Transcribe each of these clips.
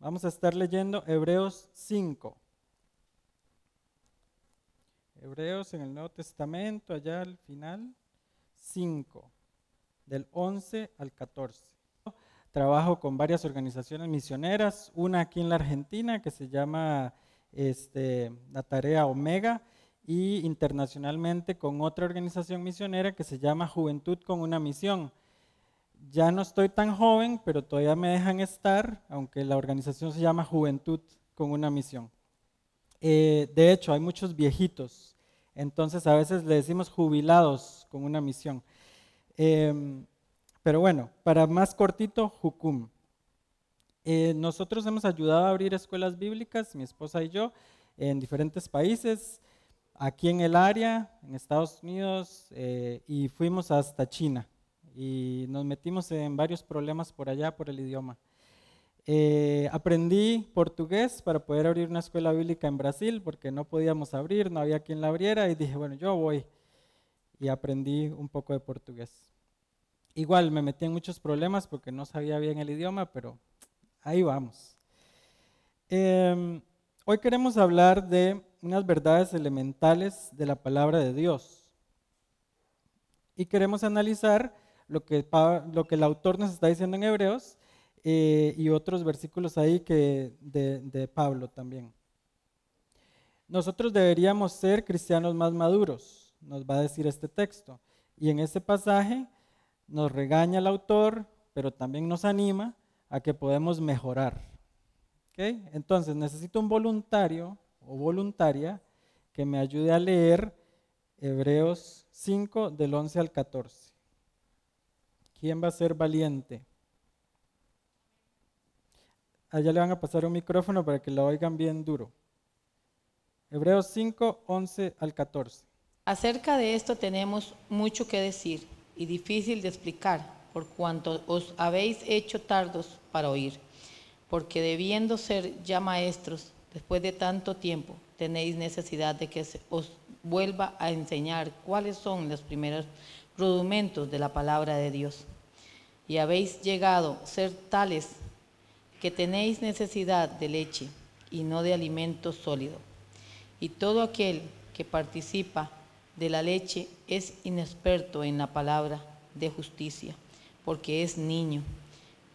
Vamos a estar leyendo Hebreos 5. Hebreos en el Nuevo Testamento, allá al final, 5, del 11 al 14. Trabajo con varias organizaciones misioneras, una aquí en la Argentina que se llama este, la Tarea Omega y internacionalmente con otra organización misionera que se llama Juventud con una Misión. Ya no estoy tan joven, pero todavía me dejan estar, aunque la organización se llama Juventud con una Misión. Eh, de hecho, hay muchos viejitos, entonces a veces le decimos jubilados con una misión. Em, pero bueno, para más cortito, Jucum. Eh, nosotros hemos ayudado a abrir escuelas bíblicas, mi esposa y yo, en diferentes países, aquí en el área, en Estados Unidos, eh, y fuimos hasta China. Y nos metimos en varios problemas por allá por el idioma. Eh, aprendí portugués para poder abrir una escuela bíblica en Brasil, porque no podíamos abrir, no había quien la abriera, y dije, bueno, yo voy. Y aprendí un poco de portugués. Igual me metí en muchos problemas porque no sabía bien el idioma, pero ahí vamos. Em, hoy queremos hablar de unas verdades elementales de la palabra de Dios. Y queremos analizar lo que, el autor nos está diciendo en Hebreos eh, y otros versículos ahí que de, Pablo también. Nosotros deberíamos ser cristianos más maduros, nos va a decir este texto. Y en este pasaje nos regaña el autor, pero también nos anima a que podemos mejorar. Entonces necesito un voluntario o voluntaria que me ayude a leer Hebreos 5 del 11 al 14. ¿Quién va a ser valiente? allá le van a pasar un micrófono para que lo oigan bien duro. Hebreos 5, 11 al 14. Acerca de esto tenemos mucho que decir y difícil de explicar, por cuanto os habéis hecho tardos para oír, porque debiendo ser ya maestros, después de tanto tiempo, tenéis necesidad de que os vuelva a enseñar cuáles son los primeros rudimentos de la palabra de Dios. Y habéis llegado a ser tales que tenéis necesidad de leche y no de alimento sólido. Y todo aquel que participa de la leche es inexperto en la palabra de justicia, porque es niño.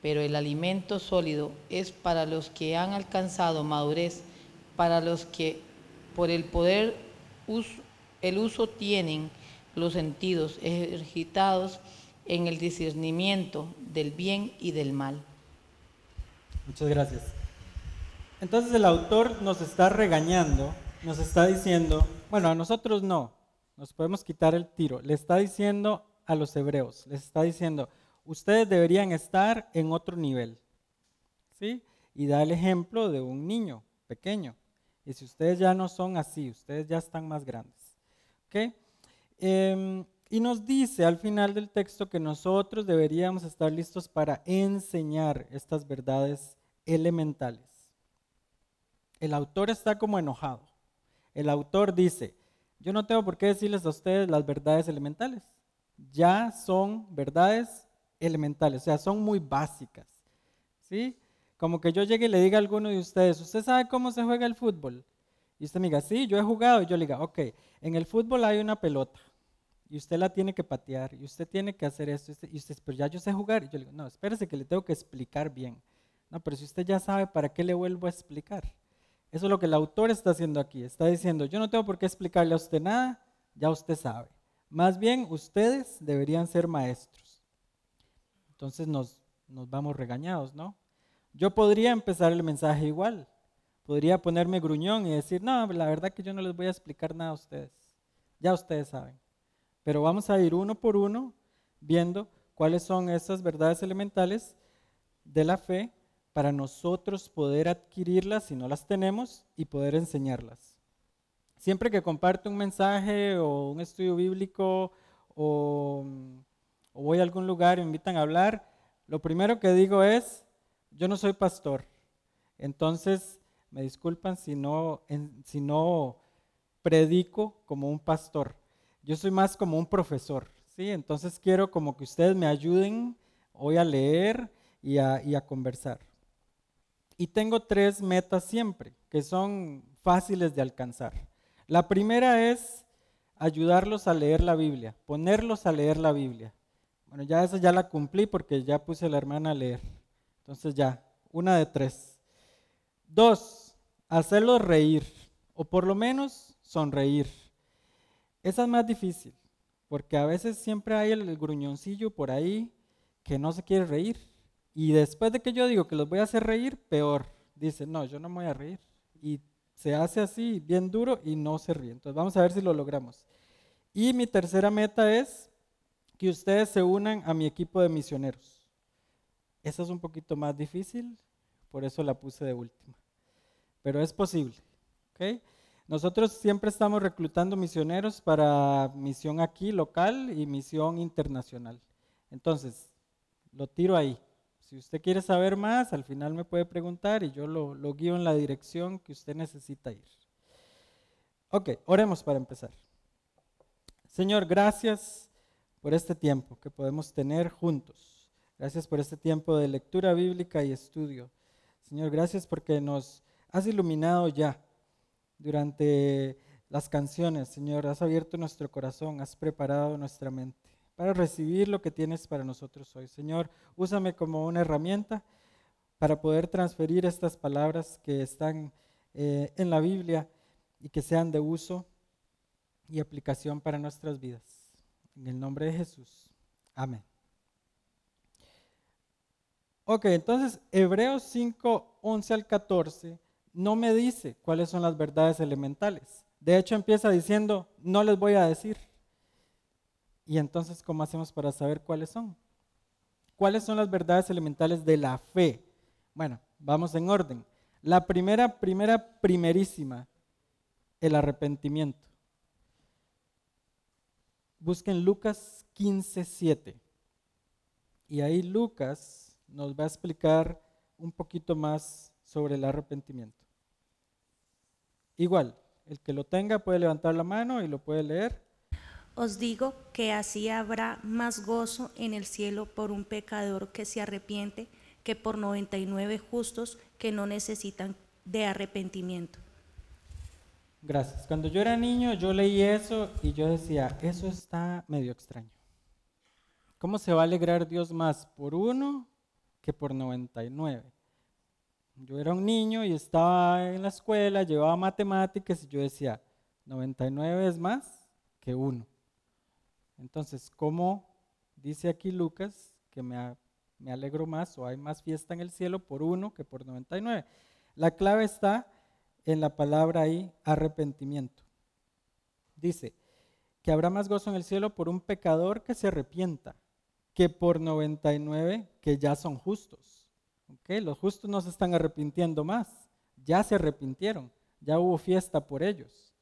Pero el alimento sólido es para los que han alcanzado madurez, para los que por el poder el uso tienen los sentidos ejercitados en el discernimiento del bien y del mal. Muchas gracias. Entonces el autor nos está regañando, nos está diciendo, bueno, a nosotros no, nos podemos quitar el tiro. Le está diciendo a los hebreos, les está diciendo, ustedes deberían estar en otro nivel. ¿Sí? Y da el ejemplo de un niño pequeño. Y si ustedes ya no son así, ustedes ya están más grandes. ¿Ok? Em, y nos dice al final del texto que nosotros deberíamos estar listos para enseñar estas verdades elementales. El autor está como enojado. El autor dice, yo no tengo por qué decirles a ustedes las verdades elementales. Ya son verdades elementales, o sea, son muy básicas. ¿Sí? Como que yo llegue y le diga a alguno de ustedes, ¿usted sabe cómo se juega el fútbol? Y usted me diga, sí, yo he jugado. Y yo le diga, ok, en el fútbol hay una pelota y usted la tiene que patear, y usted tiene que hacer esto, y usted, pero ya yo sé jugar. Y yo le digo, no, espérese que le tengo que explicar bien. No, pero si usted ya sabe, ¿para qué le vuelvo a explicar? Eso es lo que el autor está haciendo aquí. Está diciendo, yo no tengo por qué explicarle a usted nada, ya usted sabe. Más bien, ustedes deberían ser maestros. Entonces nos, nos vamos regañados, ¿no? Yo podría empezar el mensaje igual. Podría ponerme gruñón y decir, no, la verdad que yo no les voy a explicar nada a ustedes. Ya ustedes saben. Pero vamos a ir uno por uno viendo cuáles son esas verdades elementales de la fe para nosotros poder adquirirlas si no las tenemos y poder enseñarlas. Siempre que comparto un mensaje o un estudio bíblico o, voy a algún lugar y me invitan a hablar, lo primero que digo es, yo no soy pastor. Entonces, me disculpan si no, si no predico como un pastor. Yo soy más como un profesor, ¿sí? Entonces quiero como que ustedes me ayuden hoy a leer y a, conversar. Y tengo tres metas siempre, que son fáciles de alcanzar. La primera es ayudarlos a leer la Biblia, ponerlos a leer la Biblia. Bueno, ya esa ya la cumplí porque ya puse a la hermana a leer. Entonces ya, una de tres. Dos, hacerlos reír, o por lo menos sonreír. Esa es más difícil, porque a veces siempre hay el gruñoncillo por ahí que no se quiere reír. Y después de que yo digo que los voy a hacer reír, peor. Dice, no, yo no me voy a reír. Y se hace así, bien duro, y no se ríe. Entonces vamos a ver si lo logramos. Y mi tercera meta es que ustedes se unan a mi equipo de misioneros. Esa es un poquito más difícil, por eso la puse de última. Pero es posible. ¿okay? Nosotros siempre estamos reclutando misioneros para misión aquí local y misión internacional. Entonces, lo tiro ahí. Si usted quiere saber más, al final me puede preguntar y yo lo, lo guío en la dirección que usted necesita ir. Ok, oremos para empezar. Señor, gracias por este tiempo que podemos tener juntos. Gracias por este tiempo de lectura bíblica y estudio. Señor, gracias porque nos has iluminado ya durante las canciones. Señor, has abierto nuestro corazón, has preparado nuestra mente para recibir lo que tienes para nosotros hoy. Señor, úsame como una herramienta para poder transferir estas palabras que están eh, en la Biblia y que sean de uso y aplicación para nuestras vidas. En el nombre de Jesús. Amén. Ok, entonces Hebreos 5, 11 al 14 no me dice cuáles son las verdades elementales. De hecho empieza diciendo, no les voy a decir. Y entonces, ¿cómo hacemos para saber cuáles son? ¿Cuáles son las verdades elementales de la fe? Bueno, vamos en orden. La primera, primera, primerísima, el arrepentimiento. Busquen Lucas 15, 7. Y ahí Lucas nos va a explicar un poquito más sobre el arrepentimiento. Igual, el que lo tenga puede levantar la mano y lo puede leer. Os digo que así habrá más gozo en el cielo por un pecador que se arrepiente que por 99 justos que no necesitan de arrepentimiento. Gracias. Cuando yo era niño, yo leí eso y yo decía, eso está medio extraño. ¿Cómo se va a alegrar Dios más por uno que por 99? Yo era un niño y estaba en la escuela, llevaba matemáticas y yo decía, 99 es más que uno. Entonces, ¿cómo dice aquí Lucas que me, me alegro más o hay más fiesta en el cielo por uno que por 99? La clave está en la palabra ahí, arrepentimiento. Dice que habrá más gozo en el cielo por un pecador que se arrepienta que por 99 que ya son justos. ¿Okay? Los justos no se están arrepintiendo más, ya se arrepintieron, ya hubo fiesta por ellos.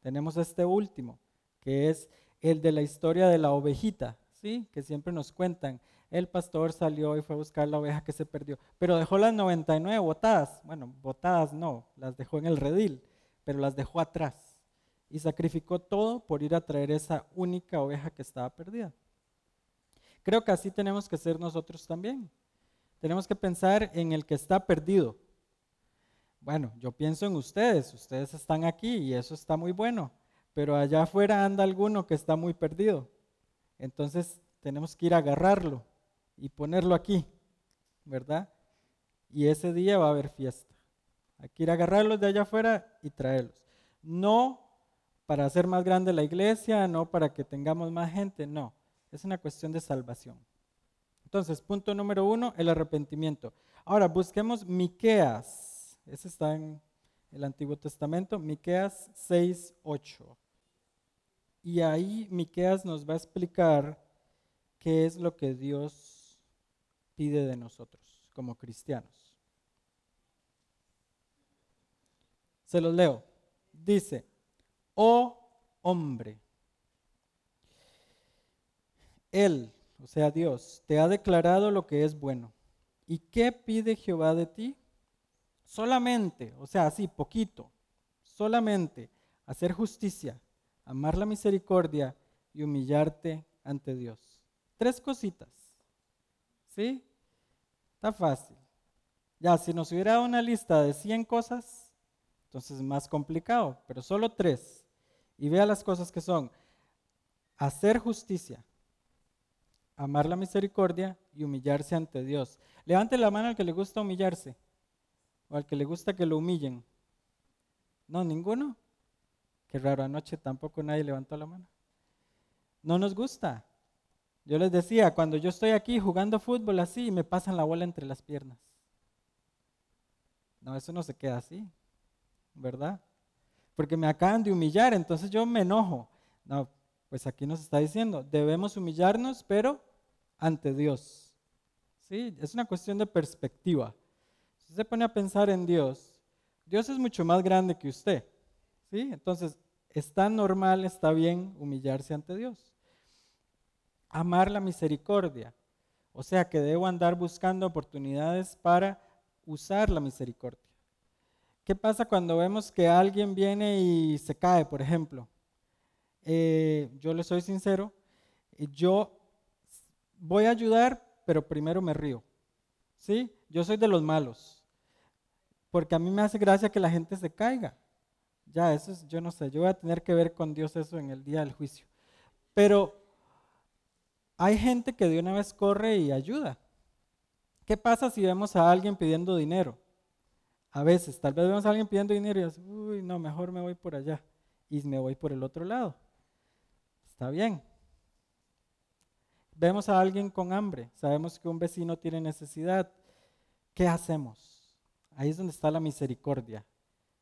Tenemos este último, que es el de la historia de la ovejita, ¿sí? que siempre nos cuentan. El pastor salió y fue a buscar la oveja que se perdió, pero dejó las 99 botadas. Bueno, botadas no, las dejó en el redil, pero las dejó atrás. Y sacrificó todo por ir a traer esa única oveja que estaba perdida. Creo que así tenemos que ser nosotros también. Tenemos que pensar en el que está perdido. Bueno, yo pienso en ustedes, ustedes están aquí y eso está muy bueno pero allá afuera anda alguno que está muy perdido. Entonces tenemos que ir a agarrarlo y ponerlo aquí, ¿verdad? Y ese día va a haber fiesta. Hay que ir a agarrarlos de allá afuera y traerlos. No para hacer más grande la iglesia, no para que tengamos más gente, no. Es una cuestión de salvación. Entonces, punto número uno, el arrepentimiento. Ahora, busquemos Miqueas. Ese está en el Antiguo Testamento, Miqueas 6, 8. Y ahí Miqueas nos va a explicar qué es lo que Dios pide de nosotros como cristianos. Se los leo. Dice, oh hombre, Él, o sea Dios, te ha declarado lo que es bueno. ¿Y qué pide Jehová de ti? Solamente, o sea, así, poquito, solamente hacer justicia amar la misericordia y humillarte ante Dios. Tres cositas. ¿Sí? Está fácil. Ya, si nos hubiera dado una lista de 100 cosas, entonces es más complicado, pero solo tres. Y vea las cosas que son hacer justicia, amar la misericordia y humillarse ante Dios. Levante la mano al que le gusta humillarse o al que le gusta que lo humillen. No, ninguno. Qué raro, anoche tampoco nadie levantó la mano. No nos gusta. Yo les decía, cuando yo estoy aquí jugando fútbol así, me pasan la bola entre las piernas. No, eso no se queda así, ¿verdad? Porque me acaban de humillar, entonces yo me enojo. No, pues aquí nos está diciendo, debemos humillarnos, pero ante Dios. ¿Sí? Es una cuestión de perspectiva. Si se pone a pensar en Dios, Dios es mucho más grande que usted. ¿Sí? Entonces, está normal, está bien humillarse ante Dios. Amar la misericordia. O sea que debo andar buscando oportunidades para usar la misericordia. ¿Qué pasa cuando vemos que alguien viene y se cae, por ejemplo? Eh, yo le soy sincero, yo voy a ayudar, pero primero me río. ¿Sí? Yo soy de los malos. Porque a mí me hace gracia que la gente se caiga. Ya, eso es, yo no sé, yo voy a tener que ver con Dios eso en el día del juicio. Pero hay gente que de una vez corre y ayuda. ¿Qué pasa si vemos a alguien pidiendo dinero? A veces, tal vez vemos a alguien pidiendo dinero y dices, uy, no, mejor me voy por allá y me voy por el otro lado. Está bien. Vemos a alguien con hambre, sabemos que un vecino tiene necesidad. ¿Qué hacemos? Ahí es donde está la misericordia.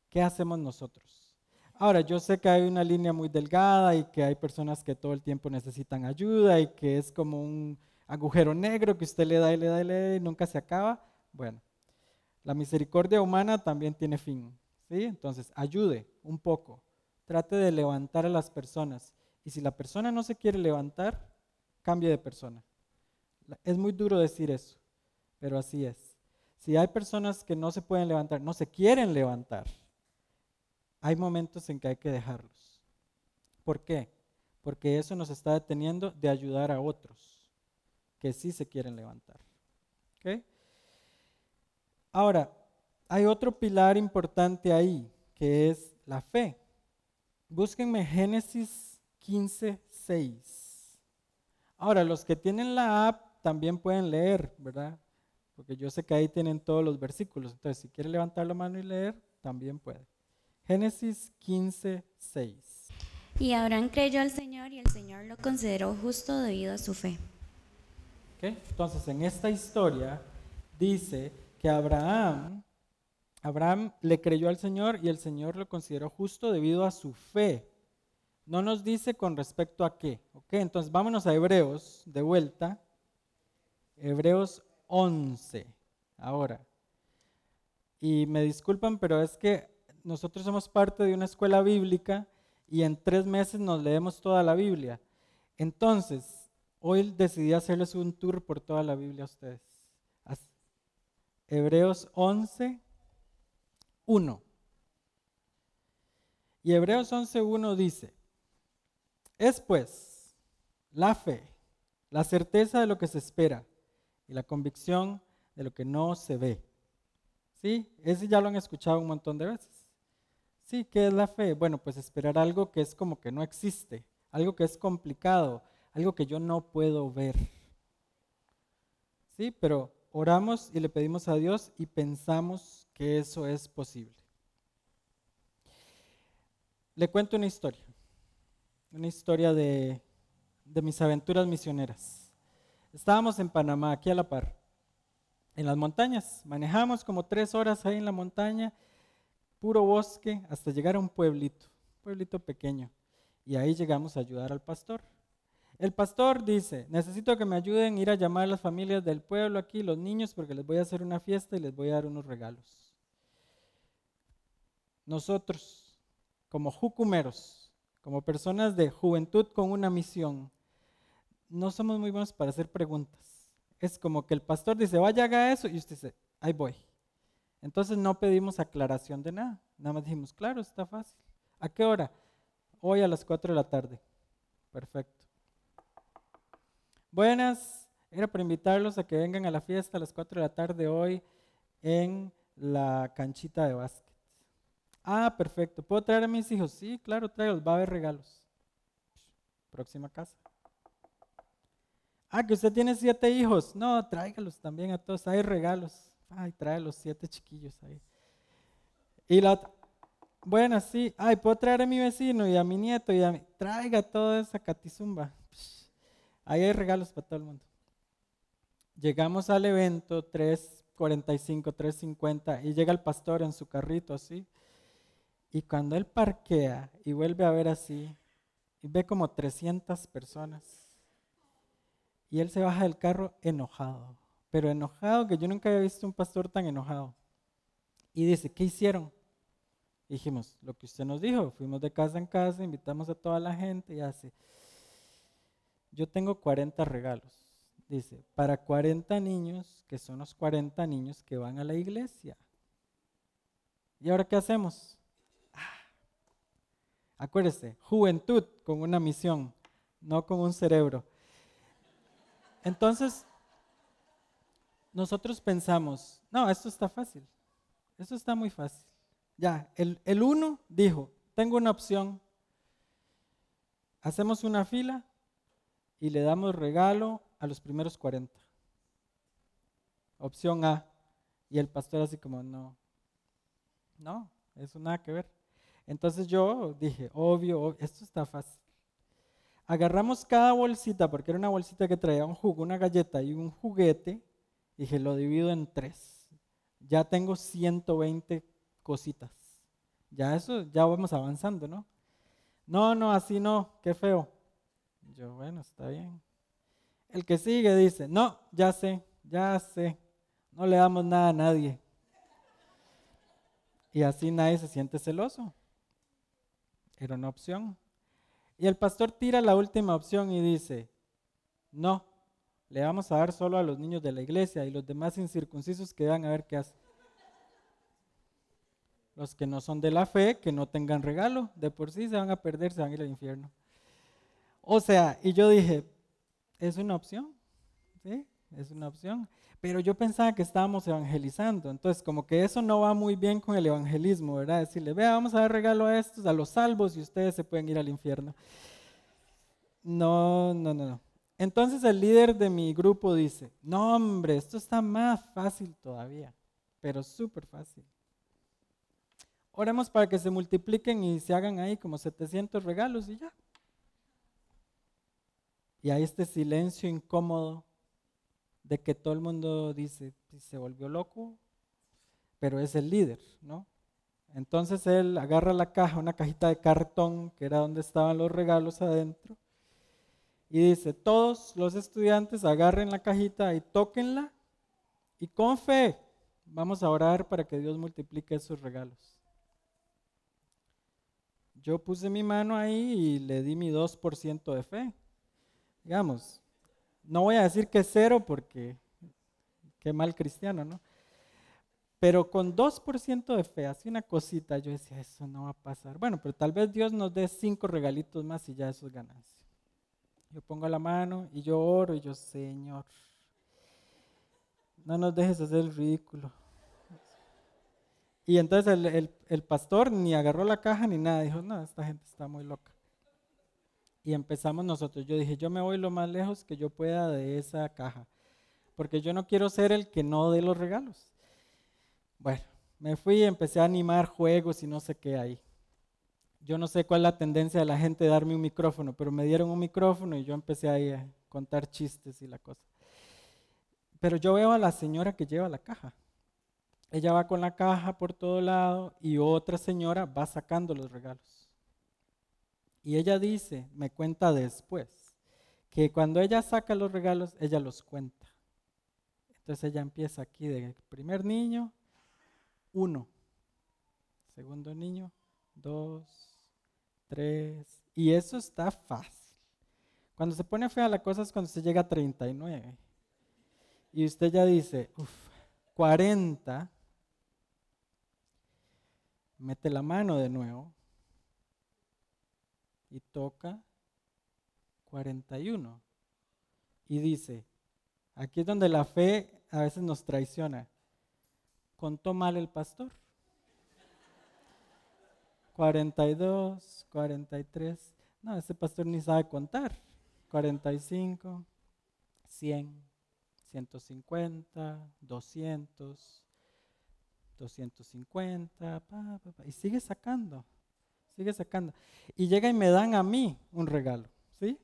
¿Qué hacemos nosotros? Ahora, yo sé que hay una línea muy delgada y que hay personas que todo el tiempo necesitan ayuda y que es como un agujero negro que usted le da y le da y le da y nunca se acaba. Bueno, la misericordia humana también tiene fin. ¿sí? Entonces, ayude un poco. Trate de levantar a las personas. Y si la persona no se quiere levantar, cambie de persona. Es muy duro decir eso, pero así es. Si hay personas que no se pueden levantar, no se quieren levantar, hay momentos en que hay que dejarlos. ¿Por qué? Porque eso nos está deteniendo de ayudar a otros que sí se quieren levantar. Ahora, hay otro pilar importante ahí, que es la fe. Búsquenme Génesis 15, 6. Ahora, los que tienen la app también pueden leer, ¿verdad? Porque yo sé que ahí tienen todos los versículos. Entonces, si quiere levantar la mano y leer, también puede. Génesis 15, 6. Y Abraham creyó al Señor y el Señor lo consideró justo debido a su fe. Entonces, en esta historia dice que Abraham, Abraham le creyó al Señor y el Señor lo consideró justo debido a su fe. No nos dice con respecto a qué. Entonces, vámonos a Hebreos de vuelta. Hebreos 11. Ahora. Y me disculpan, pero es que nosotros somos parte de una escuela bíblica y en tres meses nos leemos toda la Biblia. Entonces, Hoy decidí hacerles un tour por toda la Biblia a ustedes. Hebreos 11, 1. Y Hebreos 11, 1 dice, es pues la fe, la certeza de lo que se espera y la convicción de lo que no se ve. ¿Sí? Ese ya lo han escuchado un montón de veces. Sí, ¿qué es la fe? Bueno, pues esperar algo que es como que no existe, algo que es complicado, algo que yo no puedo ver. Sí, pero oramos y le pedimos a Dios y pensamos que eso es posible. Le cuento una historia, una historia de, de mis aventuras misioneras. Estábamos en Panamá, aquí a la par, en las montañas. Manejamos como tres horas ahí en la montaña, puro bosque, hasta llegar a un pueblito, pueblito pequeño. Y ahí llegamos a ayudar al pastor. El pastor dice, necesito que me ayuden a ir a llamar a las familias del pueblo aquí, los niños, porque les voy a hacer una fiesta y les voy a dar unos regalos. Nosotros, como jucumeros, como personas de juventud con una misión, no somos muy buenos para hacer preguntas. Es como que el pastor dice, vaya, haga eso, y usted dice, ahí voy. Entonces no pedimos aclaración de nada, nada más dijimos, claro, está fácil. ¿A qué hora? Hoy a las 4 de la tarde. Perfecto. Buenas, era para invitarlos a que vengan a la fiesta a las 4 de la tarde hoy. en la canchita de básquet. Ah, perfecto. ¿Puedo traer a mis hijos? Sí, claro, tráelos. Va a haber regalos. Próxima casa. Ah, que usted tiene siete hijos. No, tráigalos también a todos. Hay regalos. Ay, trae los siete chiquillos ahí. Y la bueno, sí. Ay, puedo traer a mi vecino y a mi nieto y a mi... Traiga toda esa catizumba. Ahí hay regalos para todo el mundo. Llegamos al evento 3.45, 3.50 y llega el pastor en su carrito así. Y cuando él parquea y vuelve a ver así, y ve como 300 personas, y él se baja del carro enojado, pero enojado que yo nunca había visto un pastor tan enojado. Y dice, ¿qué hicieron? dijimos, lo que usted nos dijo, fuimos de casa en casa, invitamos a toda la gente y así. Yo tengo 40 regalos. Dice, para 40 niños, que son los 40 niños que van a la iglesia. ¿Y ahora qué hacemos? Acuérdese, juventud con una misión, no con un cerebro. Entonces, nosotros pensamos, no, esto está fácil, esto está muy fácil. Ya, el, uno dijo, tengo una opción. Hacemos una fila y le damos regalo a los primeros 40. Opción A. Y el pastor así como, no, no, eso nada que ver. Entonces yo dije, obvio, esto está fácil. Agarramos cada bolsita, porque era una bolsita que traía un jugo, una galleta y un juguete, y dije, lo divido en tres. Ya tengo 120 cositas. Ya eso, ya vamos avanzando, ¿no? No, no, así no, qué feo. Yo, bueno, está bien. El que sigue dice, no, ya sé, ya sé, no le damos nada a nadie. Y así nadie se siente celoso. Era una opción. Y el pastor tira la última opción y dice, no, le vamos a dar solo a los niños de la iglesia y los demás incircuncisos que van a ver qué hacen. Los que no son de la fe, que no tengan regalo, de por sí se van a perder, se van a ir al infierno. O sea, y yo dije, es una opción, ¿sí? Es una opción. Pero yo pensaba que estábamos evangelizando, entonces como que eso no va muy bien con el evangelismo, ¿verdad? Decirle, vea, vamos a dar regalo a estos, a los salvos, y ustedes se pueden ir al infierno. No, no, no, no. Entonces el líder de mi grupo dice, no hombre, esto está más fácil todavía, pero súper fácil. Oremos para que se multipliquen y se hagan ahí como 700 regalos y ya. Y hay este silencio incómodo de que todo el mundo dice, se volvió loco, pero es el líder, ¿no? Entonces él agarra la caja, una cajita de cartón, que era donde estaban los regalos adentro, y dice, todos los estudiantes agarren la cajita y tóquenla, y con fe vamos a orar para que Dios multiplique esos regalos yo puse mi mano ahí y le di mi 2% de fe. Digamos, no voy a decir que cero porque qué mal cristiano, ¿no? Pero con 2% de fe, así una cosita, yo decía, eso no va a pasar. Bueno, pero tal vez Dios nos dé cinco regalitos más y ya eso es ganancia. Yo pongo la mano y yo oro y yo, Señor, no nos dejes hacer el ridículo. Y entonces el, pastor ni agarró la caja ni nada, dijo, no, esta gente está muy loca. Y empezamos nosotros. Yo dije, yo me voy lo más lejos que yo pueda de esa caja, porque yo no quiero ser el que no dé los regalos. Bueno, me fui y empecé a animar juegos y no sé qué ahí. Yo no sé cuál es la tendencia de la gente de darme un micrófono, pero me dieron un micrófono y yo empecé ahí a contar chistes y la cosa. Pero yo veo a la señora que lleva la caja ella va con la caja por todo lado y otra señora va sacando los regalos. Y ella dice, me cuenta después, que cuando ella saca los regalos, ella los cuenta. Entonces ella empieza aquí de primer niño, uno. Segundo niño, dos, tres. Y eso está fácil. Cuando se pone fea la cosa es cuando se llega a 39. Y usted ya dice, uff, 40 mete la mano de nuevo y toca 41. Y dice, aquí es donde la fe a veces nos traiciona. contó mal el pastor. 42, 43. No, ese pastor ni sabe contar. 45, 100, 150, 200, 250, y sigue sacando, sigue sacando. Y llega y me dan a mí un regalo, ¿sí?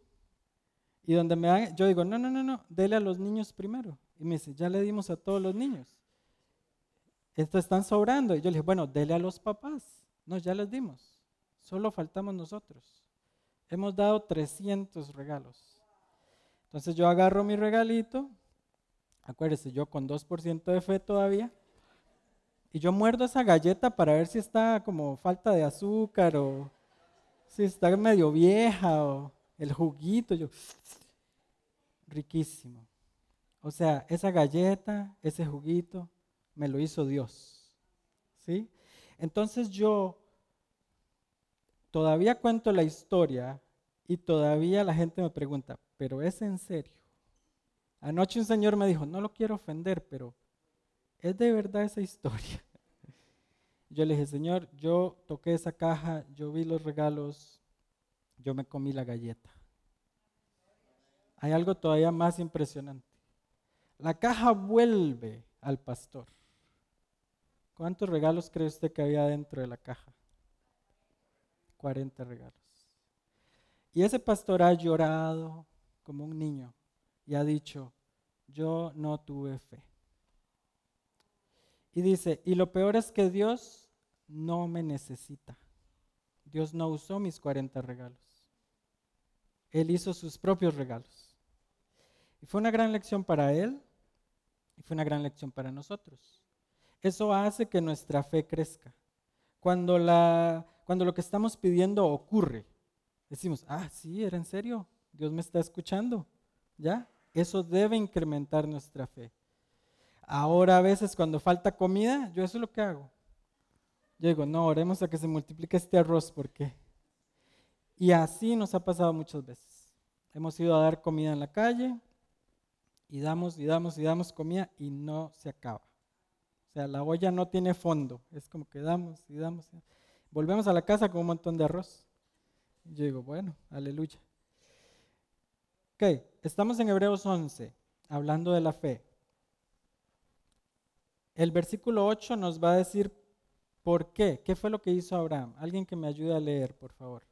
Y donde me dan, yo digo, no, no, no, no, dele a los niños primero. Y me dice, ya le dimos a todos los niños. Estos están sobrando. Y yo le dije, bueno, dele a los papás. No, ya les dimos. Solo faltamos nosotros. Hemos dado 300 regalos. Entonces yo agarro mi regalito, acuérdese, yo con 2% de fe todavía, y yo muerdo esa galleta para ver si está como falta de azúcar o si está medio vieja o el juguito, yo, riquísimo. O sea, esa galleta, ese juguito, me lo hizo Dios. ¿Sí? Entonces yo todavía cuento la historia y todavía la gente me pregunta, pero es en serio. Anoche un señor me dijo, no lo quiero ofender, pero ¿es de verdad esa historia? Yo le dije, Señor, yo toqué esa caja, yo vi los regalos, yo me comí la galleta. Hay algo todavía más impresionante. La caja vuelve al pastor. ¿Cuántos regalos cree usted que había dentro de la caja? 40 regalos. Y ese pastor ha llorado como un niño y ha dicho, yo no tuve fe. Y dice, y lo peor es que Dios no me necesita. Dios no usó mis 40 regalos. Él hizo sus propios regalos. Y fue una gran lección para Él y fue una gran lección para nosotros. Eso hace que nuestra fe crezca. Cuando, la, cuando lo que estamos pidiendo ocurre, decimos, ah, sí, era en serio, Dios me está escuchando. ¿Ya? Eso debe incrementar nuestra fe. Ahora a veces cuando falta comida, yo eso es lo que hago. Yo digo, no, oremos a que se multiplique este arroz, ¿por qué? Y así nos ha pasado muchas veces. Hemos ido a dar comida en la calle y damos y damos y damos comida y no se acaba. O sea, la olla no tiene fondo. Es como que damos y damos. Volvemos a la casa con un montón de arroz. Yo digo, bueno, aleluya. Ok, estamos en Hebreos 11, hablando de la fe. El versículo 8 nos va a decir por qué. ¿Qué fue lo que hizo Abraham? Alguien que me ayude a leer, por favor.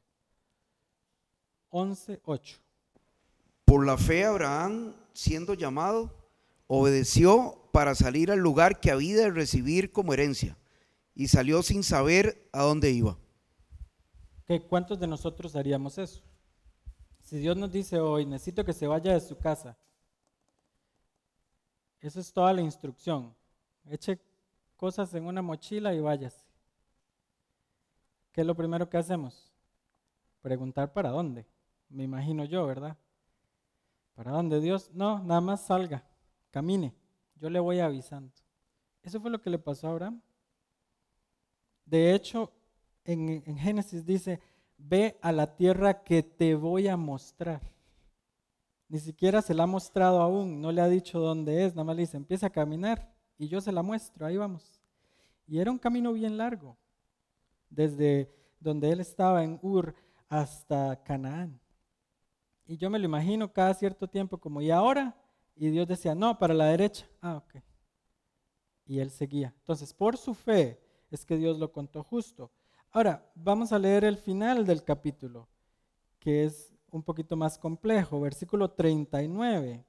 11, 8. Por la fe Abraham, siendo llamado, obedeció para salir al lugar que había de recibir como herencia y salió sin saber a dónde iba. ¿Qué, ¿Cuántos de nosotros haríamos eso? Si Dios nos dice hoy, necesito que se vaya de su casa, eso es toda la instrucción. Eche cosas en una mochila y váyase. ¿Qué es lo primero que hacemos? Preguntar para dónde. Me imagino yo, ¿verdad? ¿Para dónde Dios? No, nada más salga, camine. Yo le voy avisando. Eso fue lo que le pasó a Abraham. De hecho, en, en Génesis dice, ve a la tierra que te voy a mostrar. Ni siquiera se la ha mostrado aún, no le ha dicho dónde es, nada más le dice, empieza a caminar y yo se la muestro, ahí vamos. Y era un camino bien largo, desde donde él estaba en Ur hasta Canaán. Y yo me lo imagino cada cierto tiempo como, ¿y ahora? Y Dios decía, no, para la derecha. Ah, ok. Y él seguía. Entonces, por su fe es que Dios lo contó justo. Ahora, vamos a leer el final del capítulo, que es un poquito más complejo, versículo 39.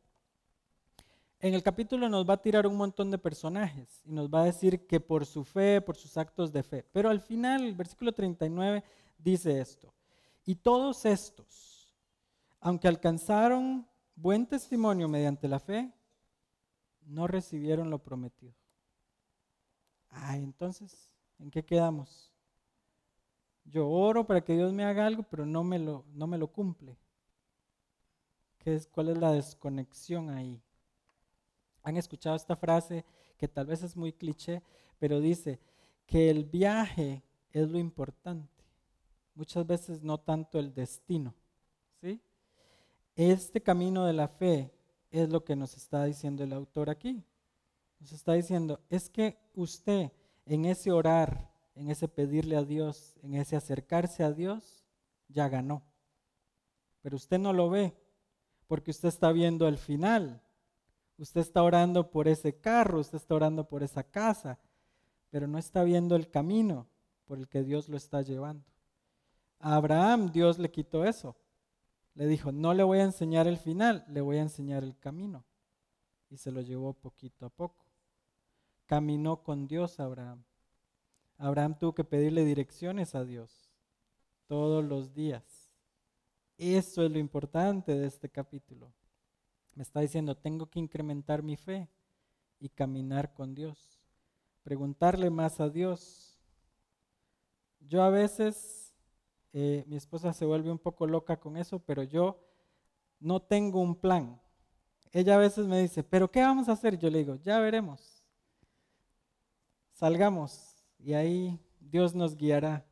En el capítulo nos va a tirar un montón de personajes y nos va a decir que por su fe, por sus actos de fe. Pero al final, el versículo 39 dice esto. Y todos estos, aunque alcanzaron buen testimonio mediante la fe, no recibieron lo prometido. Ah, entonces, ¿en qué quedamos? Yo oro para que Dios me haga algo, pero no me lo, no me lo cumple. ¿Qué es, ¿Cuál es la desconexión ahí? Han escuchado esta frase que tal vez es muy cliché, pero dice que el viaje es lo importante. Muchas veces no tanto el destino. ¿sí? Este camino de la fe es lo que nos está diciendo el autor aquí. Nos está diciendo, es que usted en ese orar, en ese pedirle a Dios, en ese acercarse a Dios, ya ganó. Pero usted no lo ve, porque usted está viendo el final. Usted está orando por ese carro, usted está orando por esa casa, pero no está viendo el camino por el que Dios lo está llevando. A Abraham Dios le quitó eso. Le dijo, no le voy a enseñar el final, le voy a enseñar el camino. Y se lo llevó poquito a poco. Caminó con Dios Abraham. Abraham tuvo que pedirle direcciones a Dios todos los días. Eso es lo importante de este capítulo. Me está diciendo, tengo que incrementar mi fe y caminar con Dios. Preguntarle más a Dios. Yo a veces, eh, mi esposa se vuelve un poco loca con eso, pero yo no tengo un plan. Ella a veces me dice, pero ¿qué vamos a hacer? Yo le digo, ya veremos. Salgamos y ahí Dios nos guiará.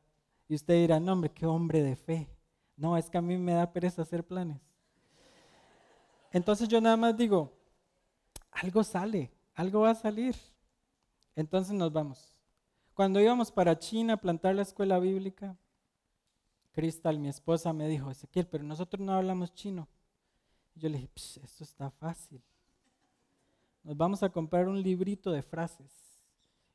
Y usted dirá, no hombre, qué hombre de fe. No, es que a mí me da pereza hacer planes. Entonces yo nada más digo, algo sale, algo va a salir. Entonces nos vamos. Cuando íbamos para China a plantar la escuela bíblica, Cristal, mi esposa, me dijo, Ezequiel, pero nosotros no hablamos chino. Yo le dije, esto está fácil. Nos vamos a comprar un librito de frases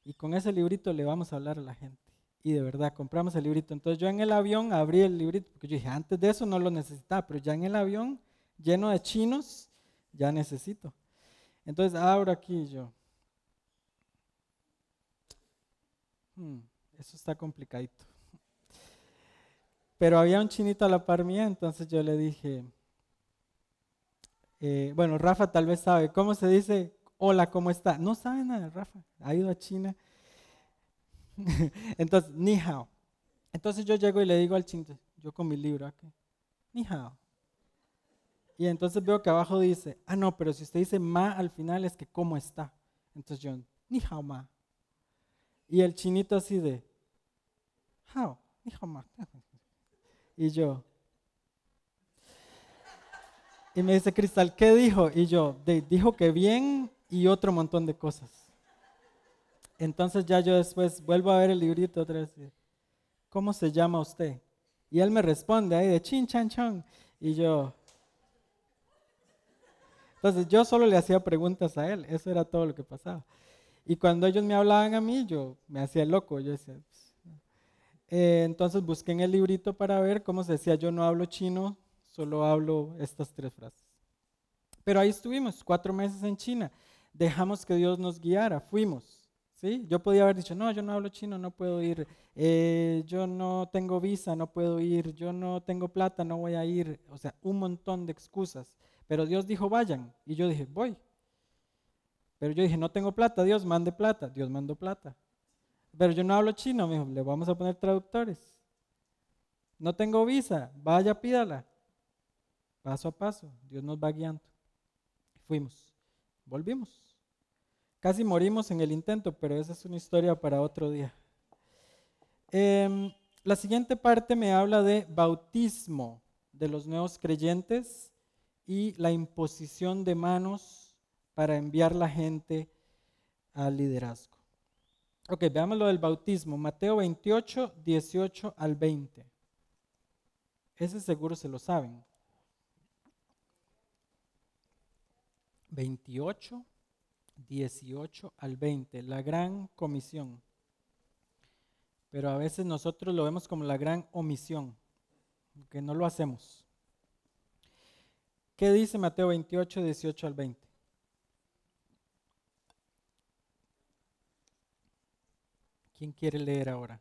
y con ese librito le vamos a hablar a la gente. Y de verdad, compramos el librito. Entonces yo en el avión abrí el librito, porque yo dije, antes de eso no lo necesitaba, pero ya en el avión lleno de chinos, ya necesito. Entonces abro aquí yo. Hmm, eso está complicadito. Pero había un chinito a la par mía, entonces yo le dije, eh, bueno, Rafa tal vez sabe, ¿cómo se dice hola, ¿cómo está? No sabe nada, Rafa, ha ido a China. entonces, ni hao. Entonces yo llego y le digo al chinito, yo con mi libro aquí, ni hao. Y entonces veo que abajo dice, ah, no, pero si usted dice ma al final es que cómo está. Entonces yo, ni hao ma. Y el chinito así de, how, ni hao ma. Y yo, y me dice Cristal, ¿qué dijo? Y yo, dijo que bien y otro montón de cosas. Entonces ya yo después vuelvo a ver el librito otra vez. ¿Cómo se llama usted? Y él me responde ahí de chin chan chan. Y yo, entonces yo solo le hacía preguntas a él, eso era todo lo que pasaba. Y cuando ellos me hablaban a mí, yo me hacía loco, yo decía, pues, eh, entonces busqué en el librito para ver cómo se decía, yo no hablo chino, solo hablo estas tres frases. Pero ahí estuvimos, cuatro meses en China, dejamos que Dios nos guiara, fuimos. ¿sí? Yo podía haber dicho, no, yo no hablo chino, no puedo ir, eh, yo no tengo visa, no puedo ir, yo no tengo plata, no voy a ir, o sea, un montón de excusas. Pero Dios dijo, vayan. Y yo dije, voy. Pero yo dije, no tengo plata, Dios mande plata. Dios mandó plata. Pero yo no hablo chino, me dijo, le vamos a poner traductores. No tengo visa, vaya, pídala. Paso a paso, Dios nos va guiando. Fuimos, volvimos. Casi morimos en el intento, pero esa es una historia para otro día. Em, la siguiente parte me habla de bautismo de los nuevos creyentes y la imposición de manos para enviar la gente al liderazgo. Ok, veamos lo del bautismo. Mateo 28, 18 al 20. Ese seguro se lo saben. 28, 18 al 20, la gran comisión. Pero a veces nosotros lo vemos como la gran omisión, que no lo hacemos. ¿Qué dice Mateo 28, 18 al 20? ¿Quién quiere leer ahora?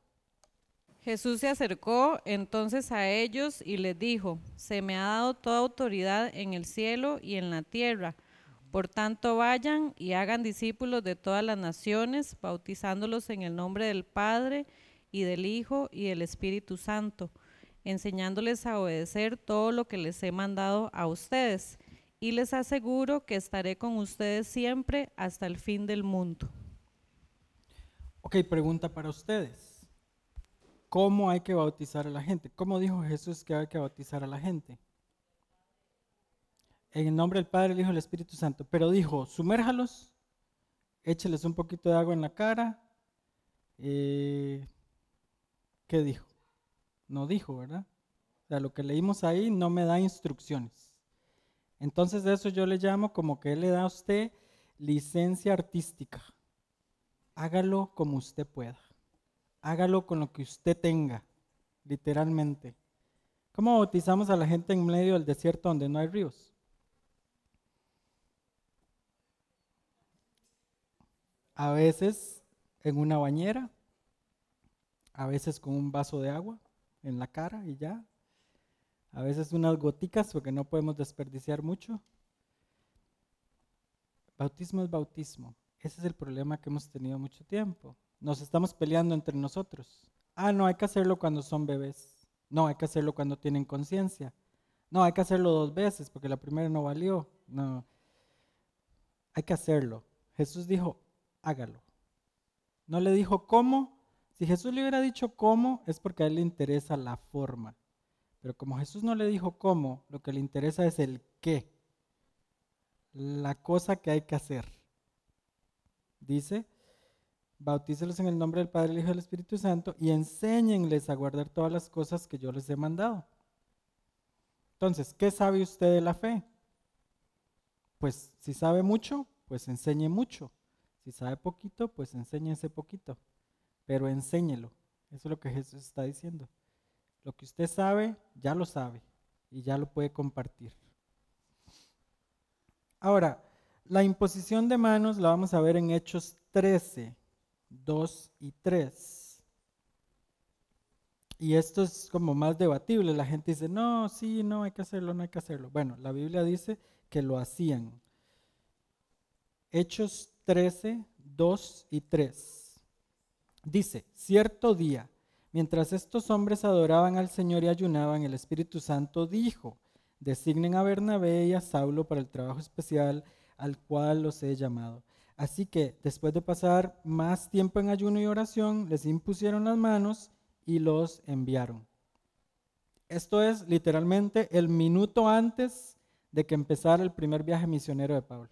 Jesús se acercó entonces a ellos y les dijo, se me ha dado toda autoridad en el cielo y en la tierra. Por tanto, vayan y hagan discípulos de todas las naciones, bautizándolos en el nombre del Padre y del Hijo y del Espíritu Santo enseñándoles a obedecer todo lo que les he mandado a ustedes. Y les aseguro que estaré con ustedes siempre hasta el fin del mundo. Ok, pregunta para ustedes. ¿Cómo hay que bautizar a la gente? ¿Cómo dijo Jesús que hay que bautizar a la gente? En el nombre del Padre, el Hijo y el Espíritu Santo. Pero dijo, sumérjalos écheles un poquito de agua en la cara. Eh, ¿Qué dijo? No dijo, ¿verdad? O sea, lo que leímos ahí no me da instrucciones. Entonces eso yo le llamo como que él le da a usted licencia artística. Hágalo como usted pueda. Hágalo con lo que usted tenga, literalmente. ¿Cómo bautizamos a la gente en medio del desierto donde no hay ríos? A veces en una bañera, a veces con un vaso de agua en la cara y ya. A veces unas goticas porque no podemos desperdiciar mucho. Bautismo es bautismo. Ese es el problema que hemos tenido mucho tiempo. Nos estamos peleando entre nosotros. Ah, no, hay que hacerlo cuando son bebés. No, hay que hacerlo cuando tienen conciencia. No, hay que hacerlo dos veces porque la primera no valió. No, hay que hacerlo. Jesús dijo, hágalo. No le dijo cómo. Si Jesús le hubiera dicho cómo, es porque a él le interesa la forma. Pero como Jesús no le dijo cómo, lo que le interesa es el qué. La cosa que hay que hacer. Dice, bautícelos en el nombre del Padre, el Hijo y del Espíritu Santo y enséñenles a guardar todas las cosas que yo les he mandado. Entonces, ¿qué sabe usted de la fe? Pues si sabe mucho, pues enseñe mucho. Si sabe poquito, pues enséñese poquito. Pero enséñelo. Eso es lo que Jesús está diciendo. Lo que usted sabe, ya lo sabe y ya lo puede compartir. Ahora, la imposición de manos la vamos a ver en Hechos 13, 2 y 3. Y esto es como más debatible. La gente dice, no, sí, no, hay que hacerlo, no hay que hacerlo. Bueno, la Biblia dice que lo hacían. Hechos 13, 2 y 3. Dice, cierto día, mientras estos hombres adoraban al Señor y ayunaban, el Espíritu Santo dijo, designen a Bernabé y a Saulo para el trabajo especial al cual los he llamado. Así que después de pasar más tiempo en ayuno y oración, les impusieron las manos y los enviaron. Esto es literalmente el minuto antes de que empezara el primer viaje misionero de Pablo.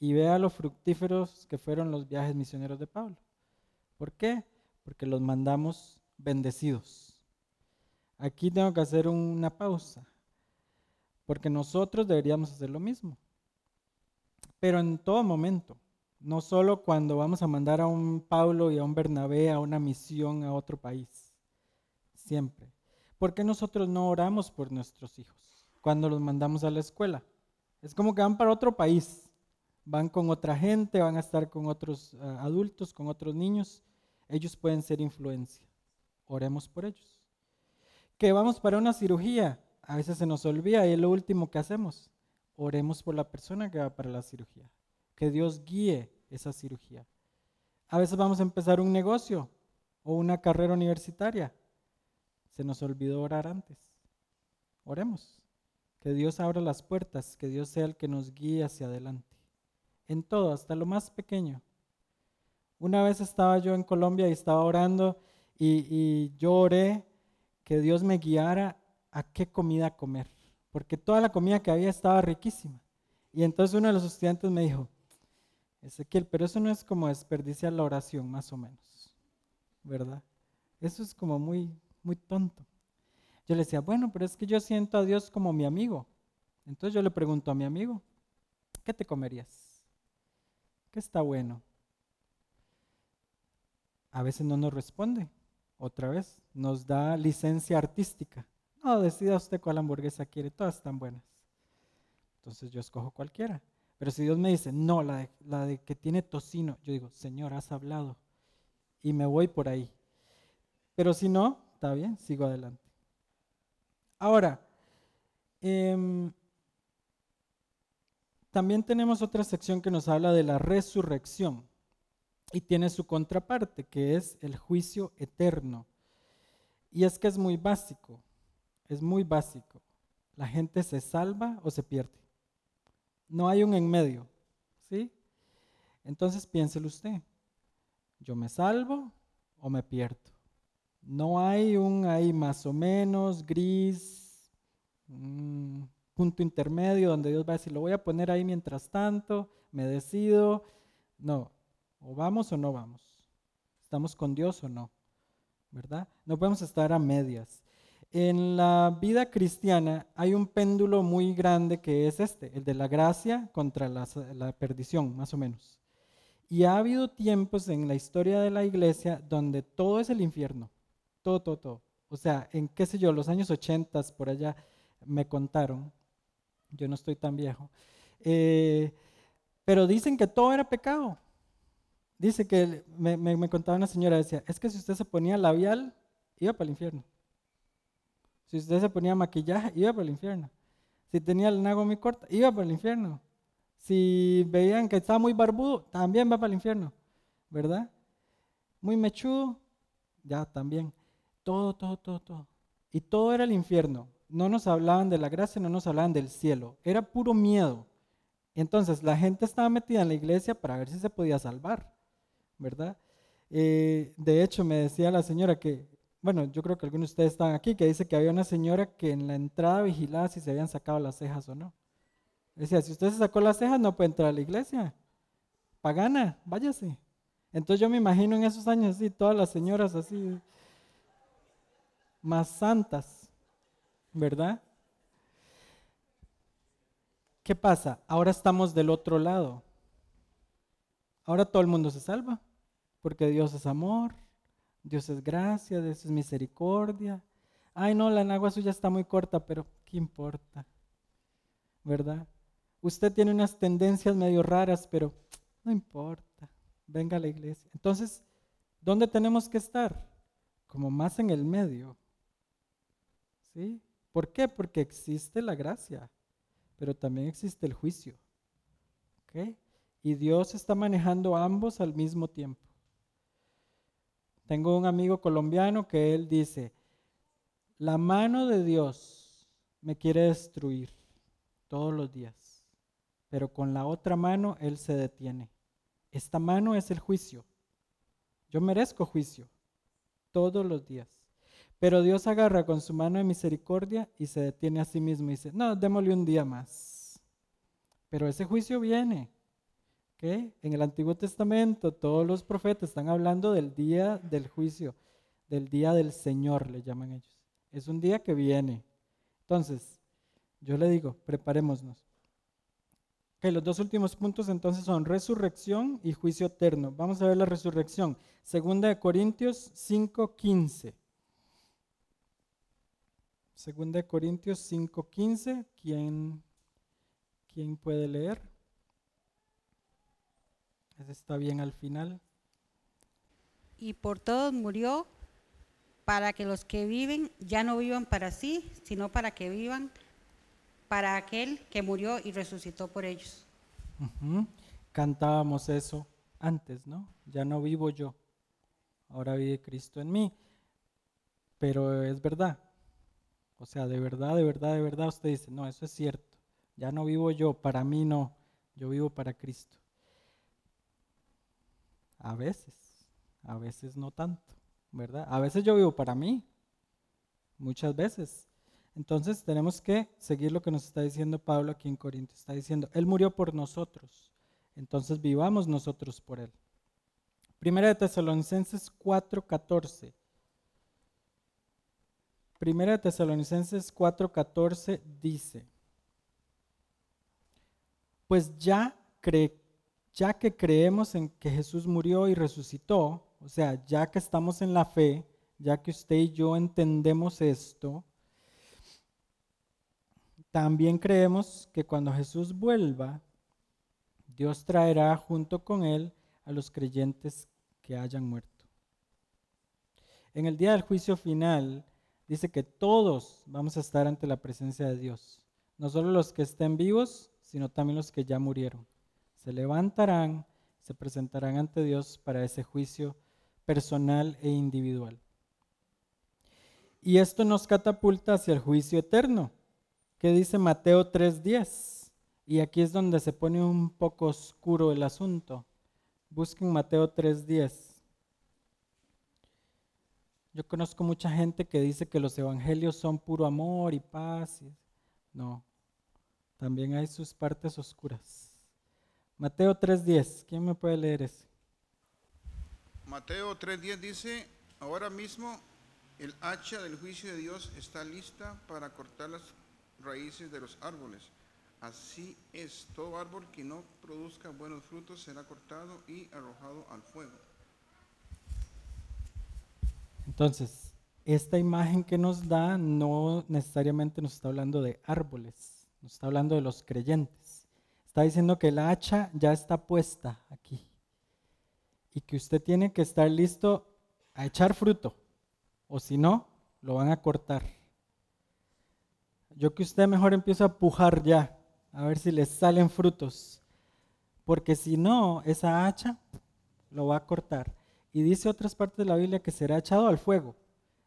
Y vea lo fructíferos que fueron los viajes misioneros de Pablo. ¿Por qué? Porque los mandamos bendecidos. Aquí tengo que hacer una pausa, porque nosotros deberíamos hacer lo mismo pero en todo momento. No solo cuando vamos a mandar a un Pablo y a un Bernabé a una misión a otro país. Siempre. ¿Por qué nosotros no oramos por nuestros hijos cuando los mandamos a la escuela? Es como que van para otro país. Van con otra gente, van a estar con otros uh, adultos, con otros niños. Ellos pueden ser influencia. Oremos por ellos. Que vamos para una cirugía. A veces se nos olvida y es lo último que hacemos oremos por la persona que va para la cirugía. Que Dios guíe esa cirugía. A veces vamos a empezar un negocio o una carrera universitaria. Se nos olvidó orar antes. Oremos. Que Dios abra las puertas, que Dios sea el que nos guíe hacia adelante. En todo, hasta lo más pequeño. Una vez estaba yo en Colombia y estaba orando y, y yo oré que Dios me guiara a qué comida comer porque toda la comida que había estaba riquísima. Y entonces uno de los estudiantes me dijo, Ezequiel, pero eso no es como desperdiciar la oración, más o menos, ¿verdad? Eso es como muy, muy tonto. Yo le decía, bueno, pero es que yo siento a Dios como mi amigo. Entonces yo le pregunto a mi amigo, ¿qué te comerías? ¿Qué está bueno? A veces no nos responde, otra vez, nos da licencia artística. No, decida usted cuál hamburguesa quiere, todas están buenas. Entonces yo escojo cualquiera. Pero si Dios me dice, no, la de, la de que tiene tocino, yo digo, Señor, has hablado. Y me voy por ahí. Pero si no, está bien, sigo adelante. Ahora, em, también tenemos otra sección que nos habla de la resurrección y tiene su contraparte, que es el juicio eterno. Y es que es muy básico es muy básico. La gente se salva o se pierde. No hay un en medio, ¿sí? Entonces piénselo usted. Yo me salvo o me pierdo. No hay un ahí más o menos gris, punto intermedio donde Dios va a decir, lo voy a poner ahí mientras tanto, me decido, No, o vamos o no vamos. ¿Estamos con Dios o no? ¿Verdad? No podemos estar a medias. En la vida cristiana hay un péndulo muy grande que es este, el de la gracia contra la, perdición, más o menos. Y ha habido tiempos en la historia de la iglesia donde todo es el infierno, todo, todo, todo. O sea, en qué sé yo, los años 80 por allá me contaron, yo no estoy tan viejo, eh, pero dicen que todo era pecado. Dice que me, contaba una señora, decía, es que si usted se ponía labial, iba para el infierno. Si usted se ponía maquillaje, iba para el infierno. Si tenía el nago muy corto, iba para el infierno. Si veían que estaba muy barbudo, también va para el infierno, ¿verdad? Muy mechudo, ya también. Todo, todo, todo, todo. Y todo era el infierno. No nos hablaban de la gracia, no nos hablaban del cielo. Era puro miedo. Entonces la gente estaba metida en la iglesia para ver si se podía salvar, ¿verdad? Eh, de hecho, me decía la señora que, bueno, yo creo que algunos de ustedes están aquí, que dice que había una señora que en la entrada vigilaba si se habían sacado las cejas o no. Decía, si usted se sacó las cejas, no puede entrar a la iglesia. Pagana, váyase. Entonces yo me imagino en esos años así, todas las señoras así, más santas, ¿verdad? ¿Qué pasa? Ahora estamos del otro lado. Ahora todo el mundo se salva, porque Dios es amor, Dios es gracia, Dios es misericordia. Ay, no, la nagua suya está muy corta, pero ¿qué importa? ¿Verdad? Usted tiene unas tendencias medio raras, pero no importa. Venga a la iglesia. Entonces, ¿dónde tenemos que estar? Como más en el medio. ¿Sí? ¿Por qué? Porque existe la gracia, pero también existe el juicio. ¿Ok? Y Dios está manejando ambos al mismo tiempo. Tengo un amigo colombiano que él dice, la mano de Dios me quiere destruir todos los días, pero con la otra mano Él se detiene. Esta mano es el juicio. Yo merezco juicio todos los días. Pero Dios agarra con su mano de misericordia y se detiene a sí mismo y dice, no, démosle un día más. Pero ese juicio viene. En el Antiguo Testamento todos los profetas están hablando del día del juicio, del día del Señor, le llaman ellos. Es un día que viene. Entonces, yo le digo, preparémonos. Okay, los dos últimos puntos entonces son resurrección y juicio eterno. Vamos a ver la resurrección. Segunda de Corintios 5.15. Segunda de Corintios 5:15, ¿quién, ¿quién puede leer? Ese está bien al final. Y por todos murió para que los que viven ya no vivan para sí, sino para que vivan para aquel que murió y resucitó por ellos. Cantábamos eso antes, ¿no? Ya no vivo yo, ahora vive Cristo en mí. Pero es verdad, o sea, de verdad, de verdad, de verdad usted dice, no, eso es cierto. Ya no vivo yo, para mí no, yo vivo para Cristo. A veces, a veces no tanto, ¿verdad? A veces yo vivo para mí, muchas veces. Entonces tenemos que seguir lo que nos está diciendo Pablo aquí en Corintios. Está diciendo, Él murió por nosotros, entonces vivamos nosotros por Él. Primera de Tesalonicenses 4:14. Primera de Tesalonicenses 4:14 dice, pues ya, ya que creemos en que Jesús murió y resucitó, o sea, ya que estamos en la fe, ya que usted y yo entendemos esto, también creemos que cuando Jesús vuelva, Dios traerá junto con él a los creyentes que hayan muerto. En el día del juicio final, dice que todos vamos a estar ante la presencia de Dios. No solo los que estén vivos, sino también los que ya murieron. Se levantarán, se presentarán ante Dios para ese juicio personal e individual. Y esto nos catapulta hacia el juicio eterno, que dice Mateo 3:10. Y aquí es donde se pone un poco oscuro el asunto. Busquen Mateo 3:10. Yo conozco mucha gente que dice que los evangelios son puro amor y paz. No, también hay sus partes oscuras. Mateo 3.10. ¿Quién me puede leer ese? Mateo 3:10 dice, ahora mismo el hacha del juicio de Dios está lista para cortar las raíces de los árboles. Así es, todo árbol que no produzca buenos frutos será cortado y arrojado al fuego. Entonces, esta imagen que nos da no necesariamente nos está hablando de árboles, nos está hablando de los creyentes. Está diciendo que la hacha ya está puesta aquí y que usted tiene que estar listo a echar fruto, o si no, lo van a cortar. Yo que usted mejor empieza a pujar ya, a ver si le salen frutos, porque si no, esa hacha lo va a cortar. Y dice otras partes de la Biblia que será echado al fuego.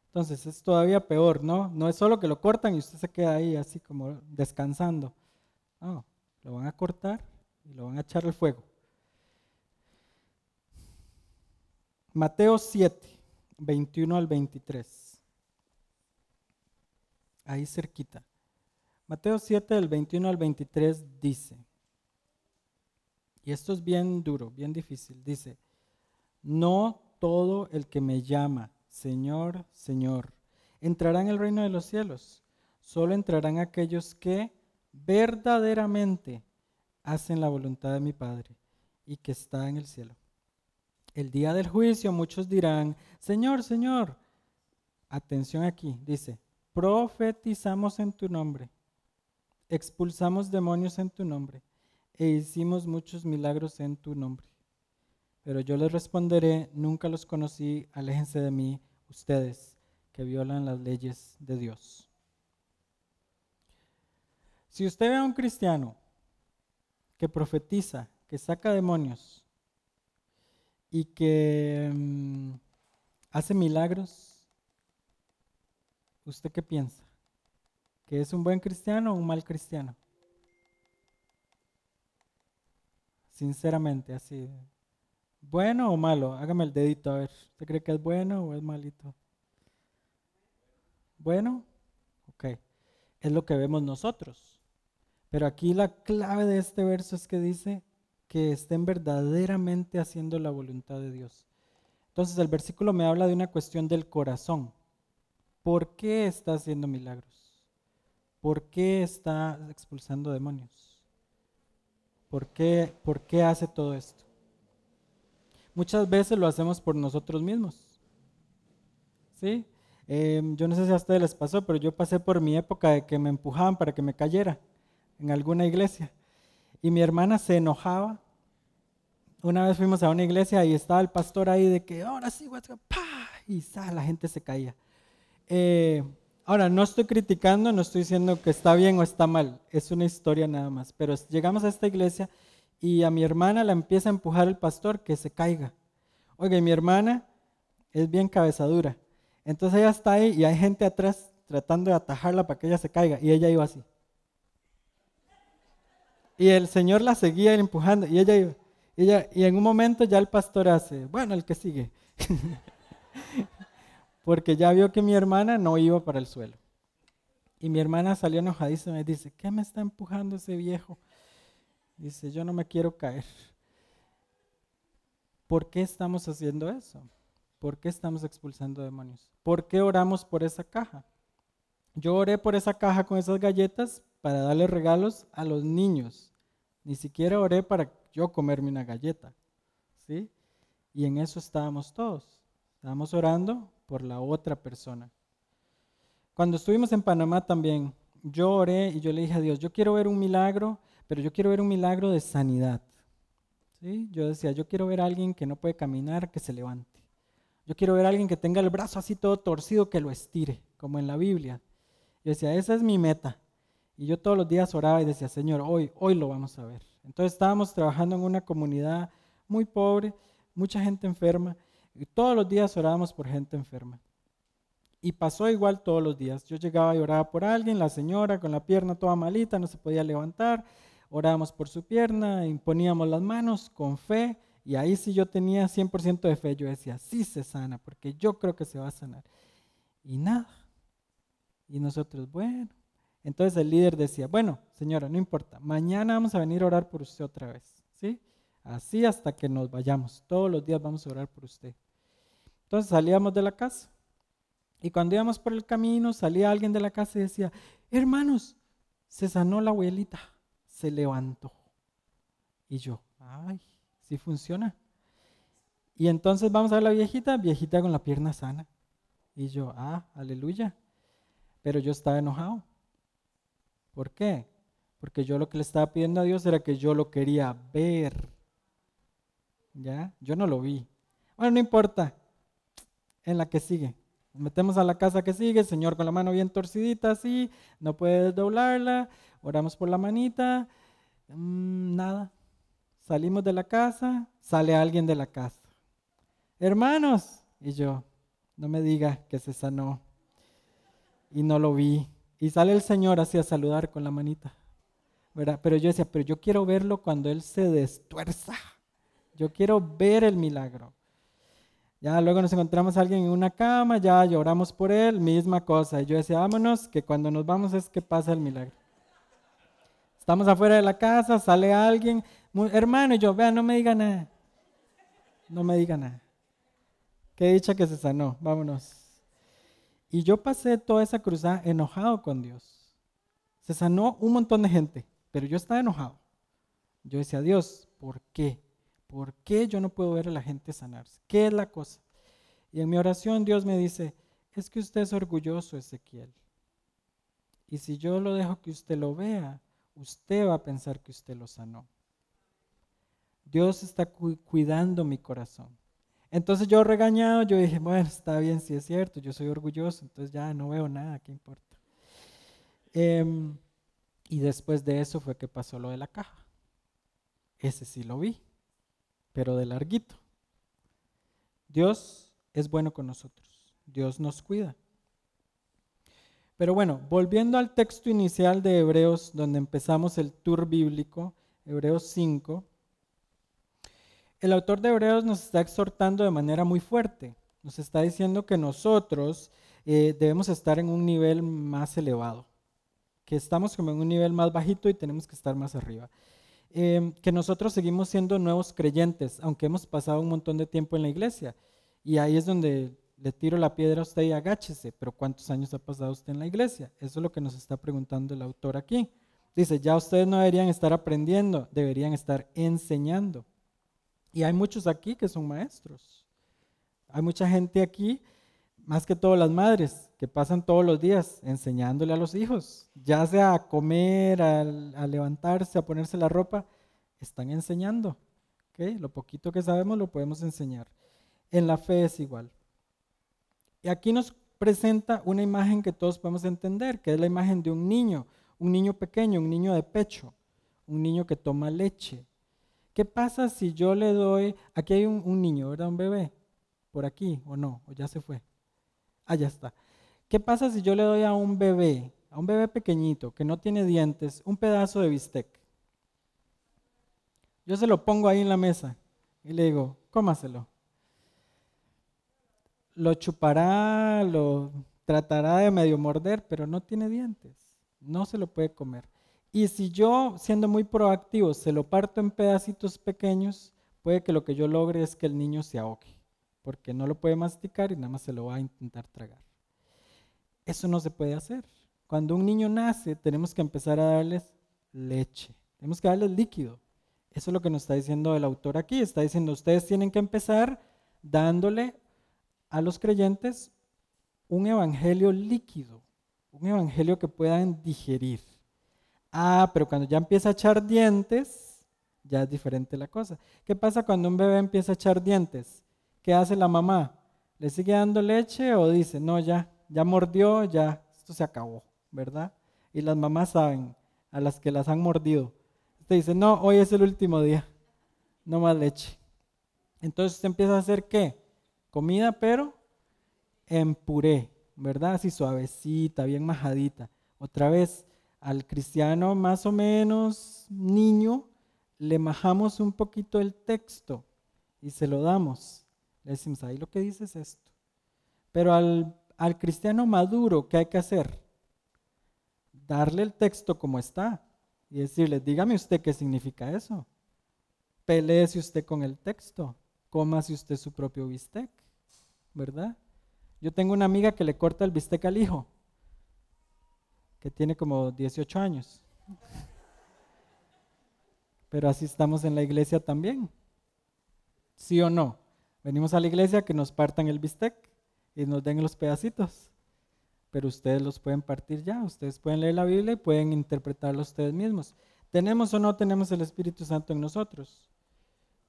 Entonces es todavía peor, ¿no? No es solo que lo cortan y usted se queda ahí así como descansando. No, lo van a cortar y lo van a echar al fuego. Mateo 7, 21 al 23. Ahí cerquita. Mateo 7, del 21 al 23 dice, y esto es bien duro, bien difícil, dice, no todo el que me llama, Señor, Señor, entrará en el reino de los cielos, solo entrarán aquellos que verdaderamente hacen la voluntad de mi Padre y que está en el cielo. El día del juicio muchos dirán, Señor, Señor, atención aquí, dice, profetizamos en tu nombre, expulsamos demonios en tu nombre e hicimos muchos milagros en tu nombre. Pero yo les responderé, nunca los conocí, aléjense de mí, ustedes que violan las leyes de Dios. Si usted ve a un cristiano que profetiza, que saca demonios y que mm, hace milagros, ¿usted qué piensa? ¿Que es un buen cristiano o un mal cristiano? Sinceramente, así. ¿Bueno o malo? Hágame el dedito a ver. ¿Usted cree que es bueno o es malito? ¿Bueno? Ok. Es lo que vemos nosotros. Pero aquí la clave de este verso es que dice que estén verdaderamente haciendo la voluntad de Dios. Entonces el versículo me habla de una cuestión del corazón. ¿Por qué está haciendo milagros? ¿Por qué está expulsando demonios? ¿Por qué, por qué hace todo esto? Muchas veces lo hacemos por nosotros mismos. ¿Sí? Em, yo no sé si a ustedes les pasó, pero yo pasé por mi época de que me empujaban para que me cayera en alguna iglesia. Y mi hermana se enojaba. Una vez fuimos a una iglesia y estaba el pastor ahí de que ahora sí, y la gente se caía. Eh, ahora, no estoy criticando, no estoy diciendo que está bien o está mal, es una historia nada más. Pero llegamos a esta iglesia y a mi hermana la empieza a empujar el pastor que se caiga. Y mi hermana es bien cabezadura. Entonces ella está ahí y hay gente atrás tratando de atajarla para que ella se caiga y ella iba así. Y el Señor la seguía empujando y ella iba. Y en un momento ya el pastor hace, bueno, el que sigue. Porque ya vio que mi hermana no iba para el suelo. Y mi hermana salió enojadísima y dice, ¿qué me está empujando ese viejo? Dice, yo no me quiero caer. ¿Por qué estamos haciendo eso? ¿Por qué estamos expulsando demonios? ¿Por qué oramos por esa caja? Yo oré por esa caja con esas galletas para darle regalos a los niños. Ni siquiera oré para yo comerme una galleta. ¿Sí? Y en eso estábamos todos. Estábamos orando por la otra persona. Cuando estuvimos en Panamá también, yo oré y yo le dije a Dios, yo quiero ver un milagro pero yo quiero ver un milagro de sanidad. ¿sí? Yo decía, yo quiero ver a alguien que no puede caminar, que se levante. Yo quiero ver a alguien que tenga el brazo así todo torcido, que lo estire, como en la Biblia. Yo decía, esa es mi meta. Y yo todos los días oraba y decía, Señor, hoy, hoy lo vamos a ver. Entonces estábamos trabajando en una comunidad muy pobre, mucha gente enferma, y todos los días orábamos por gente enferma. Y pasó igual todos los días. Yo llegaba y oraba por alguien, la señora con la pierna toda malita, no se podía levantar, orábamos por su pierna, imponíamos las manos con fe y ahí sí yo tenía 100% de fe. Yo decía, sí se sana, porque yo creo que se va a sanar. Y nada. Y nosotros, bueno. Entonces el líder decía, bueno, señora, no importa, mañana vamos a venir a orar por usted otra vez. ¿sí? Así hasta que nos vayamos. Todos los días vamos a orar por usted. Entonces salíamos de la casa. Y cuando íbamos por el camino, salía alguien de la casa y decía, hermanos, se sanó la abuelita, se levantó. Y yo, ay, sí funciona. Y entonces vamos a ver la viejita, viejita con la pierna sana. Y yo, ah, aleluya. Pero yo estaba enojado. ¿Por qué? Porque yo lo que le estaba pidiendo a Dios era que yo lo quería ver. ¿Ya? Yo no lo vi. Bueno, no importa. En la que sigue. Metemos a la casa que sigue, Señor con la mano bien torcidita así, no puede doblarla, oramos por la manita, mm, nada. Salimos de la casa, sale alguien de la casa. Hermanos, y yo, no me diga que se sanó. Y no lo vi. Y sale el Señor así a saludar con la manita. ¿verdad? Pero yo decía, pero yo quiero verlo cuando Él se destuerza. Yo quiero ver el milagro. Ya luego nos encontramos a alguien en una cama, ya lloramos por él, misma cosa. Y yo decía, vámonos, que cuando nos vamos es que pasa el milagro. Estamos afuera de la casa, sale alguien, hermano, y yo, vea, no me diga nada. No me diga nada. Qué dicha que se sanó, vámonos. Y yo pasé toda esa cruzada enojado con Dios. Se sanó un montón de gente, pero yo estaba enojado. Yo decía, Dios, ¿por qué? ¿Por qué yo no puedo ver a la gente sanarse? ¿Qué es la cosa? Y en mi oración Dios me dice, es que usted es orgulloso, Ezequiel. Y si yo lo dejo que usted lo vea, usted va a pensar que usted lo sanó. Dios está cuidando mi corazón. Entonces yo regañado, yo dije, bueno, está bien, si es cierto, yo soy orgulloso, entonces ya no veo nada, ¿qué importa? Em, y después de eso fue que pasó lo de la caja. Ese sí lo vi pero de larguito. Dios es bueno con nosotros, Dios nos cuida. Pero bueno, volviendo al texto inicial de Hebreos, donde empezamos el tour bíblico, Hebreos 5, el autor de Hebreos nos está exhortando de manera muy fuerte. Nos está diciendo que nosotros eh, debemos estar en un nivel más elevado, que estamos como en un nivel más bajito y tenemos que estar más arriba. Em, que nosotros seguimos siendo nuevos creyentes, aunque hemos pasado un montón de tiempo en la iglesia. Y ahí es donde le tiro la piedra a usted y agáchese, pero ¿cuántos años ha pasado usted en la iglesia? Eso es lo que nos está preguntando el autor aquí. Dice, ya ustedes no deberían estar aprendiendo, deberían estar enseñando. Y hay muchos aquí que son maestros. Hay mucha gente aquí, más que todas las madres, que pasan todos los días enseñándole a los hijos, ya sea a comer, a, levantarse, a ponerse la ropa, están enseñando. ¿okay? Lo poquito que sabemos lo podemos enseñar. En la fe es igual. Y aquí nos presenta una imagen que todos podemos entender, que es la imagen de un niño, un niño pequeño, un niño de pecho, un niño que toma leche. ¿Qué pasa si yo le doy, aquí hay un, niño, ¿verdad? Un bebé, por aquí, o no, o ya se fue. Ah, ya está. ¿Qué pasa si yo le doy a un bebé, a un bebé pequeñito que no tiene dientes, un pedazo de bistec? Yo se lo pongo ahí en la mesa y le digo, cómaselo. Lo chupará, lo tratará de medio morder, pero no tiene dientes. No se lo puede comer. Y si yo, siendo muy proactivo, se lo parto en pedacitos pequeños, puede que lo que yo logre es que el niño se ahogue, porque no lo puede masticar y nada más se lo va a intentar tragar. Eso no se puede hacer. Cuando un niño nace, tenemos que empezar a darles leche, tenemos que darles líquido. Eso es lo que nos está diciendo el autor aquí. Está diciendo, ustedes tienen que empezar dándole a los creyentes un evangelio líquido, un evangelio que puedan digerir. Ah, pero cuando ya empieza a echar dientes, ya es diferente la cosa. ¿Qué pasa cuando un bebé empieza a echar dientes? ¿Qué hace la mamá? ¿Le sigue dando leche o dice, no, ya, ya mordió, ya, esto se acabó, ¿verdad? Y las mamás saben, a las que las han mordido. Usted dice, no, hoy es el último día, no más leche. Entonces usted empieza a hacer qué? Comida, pero en puré, ¿verdad? Así suavecita, bien majadita. Otra vez, al cristiano más o menos niño, le majamos un poquito el texto y se lo damos. Le decimos, ahí lo que dice es esto. Pero al al cristiano maduro, ¿qué hay que hacer? Darle el texto como está y decirle, dígame usted qué significa eso. Peleese usted con el texto, cómase usted su propio bistec, ¿verdad? Yo tengo una amiga que le corta el bistec al hijo, que tiene como 18 años. Pero así estamos en la iglesia también. ¿Sí o no? Venimos a la iglesia que nos partan el bistec y nos den los pedacitos. Pero ustedes los pueden partir ya, ustedes pueden leer la Biblia y pueden interpretarlo ustedes mismos. ¿Tenemos o no tenemos el Espíritu Santo en nosotros?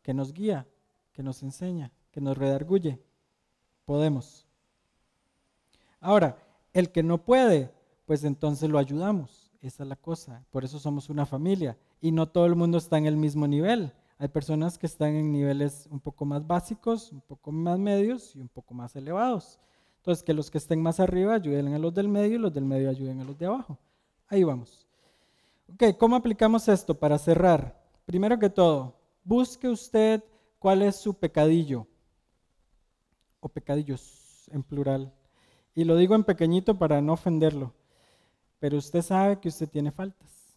Que nos guía, que nos enseña, que nos redarguye. Podemos. Ahora, el que no puede, pues entonces lo ayudamos. Esa es la cosa. Por eso somos una familia. Y no todo el mundo está en el mismo nivel. Hay personas que están en niveles un poco más básicos, un poco más medios y un poco más elevados. Entonces, que los que estén más arriba ayuden a los del medio y los del medio ayuden a los de abajo. Ahí vamos. Ok, ¿cómo aplicamos esto para cerrar? Primero que todo, busque usted cuál es su pecadillo o pecadillos en plural. Y lo digo en pequeñito para no ofenderlo, pero usted sabe que usted tiene faltas.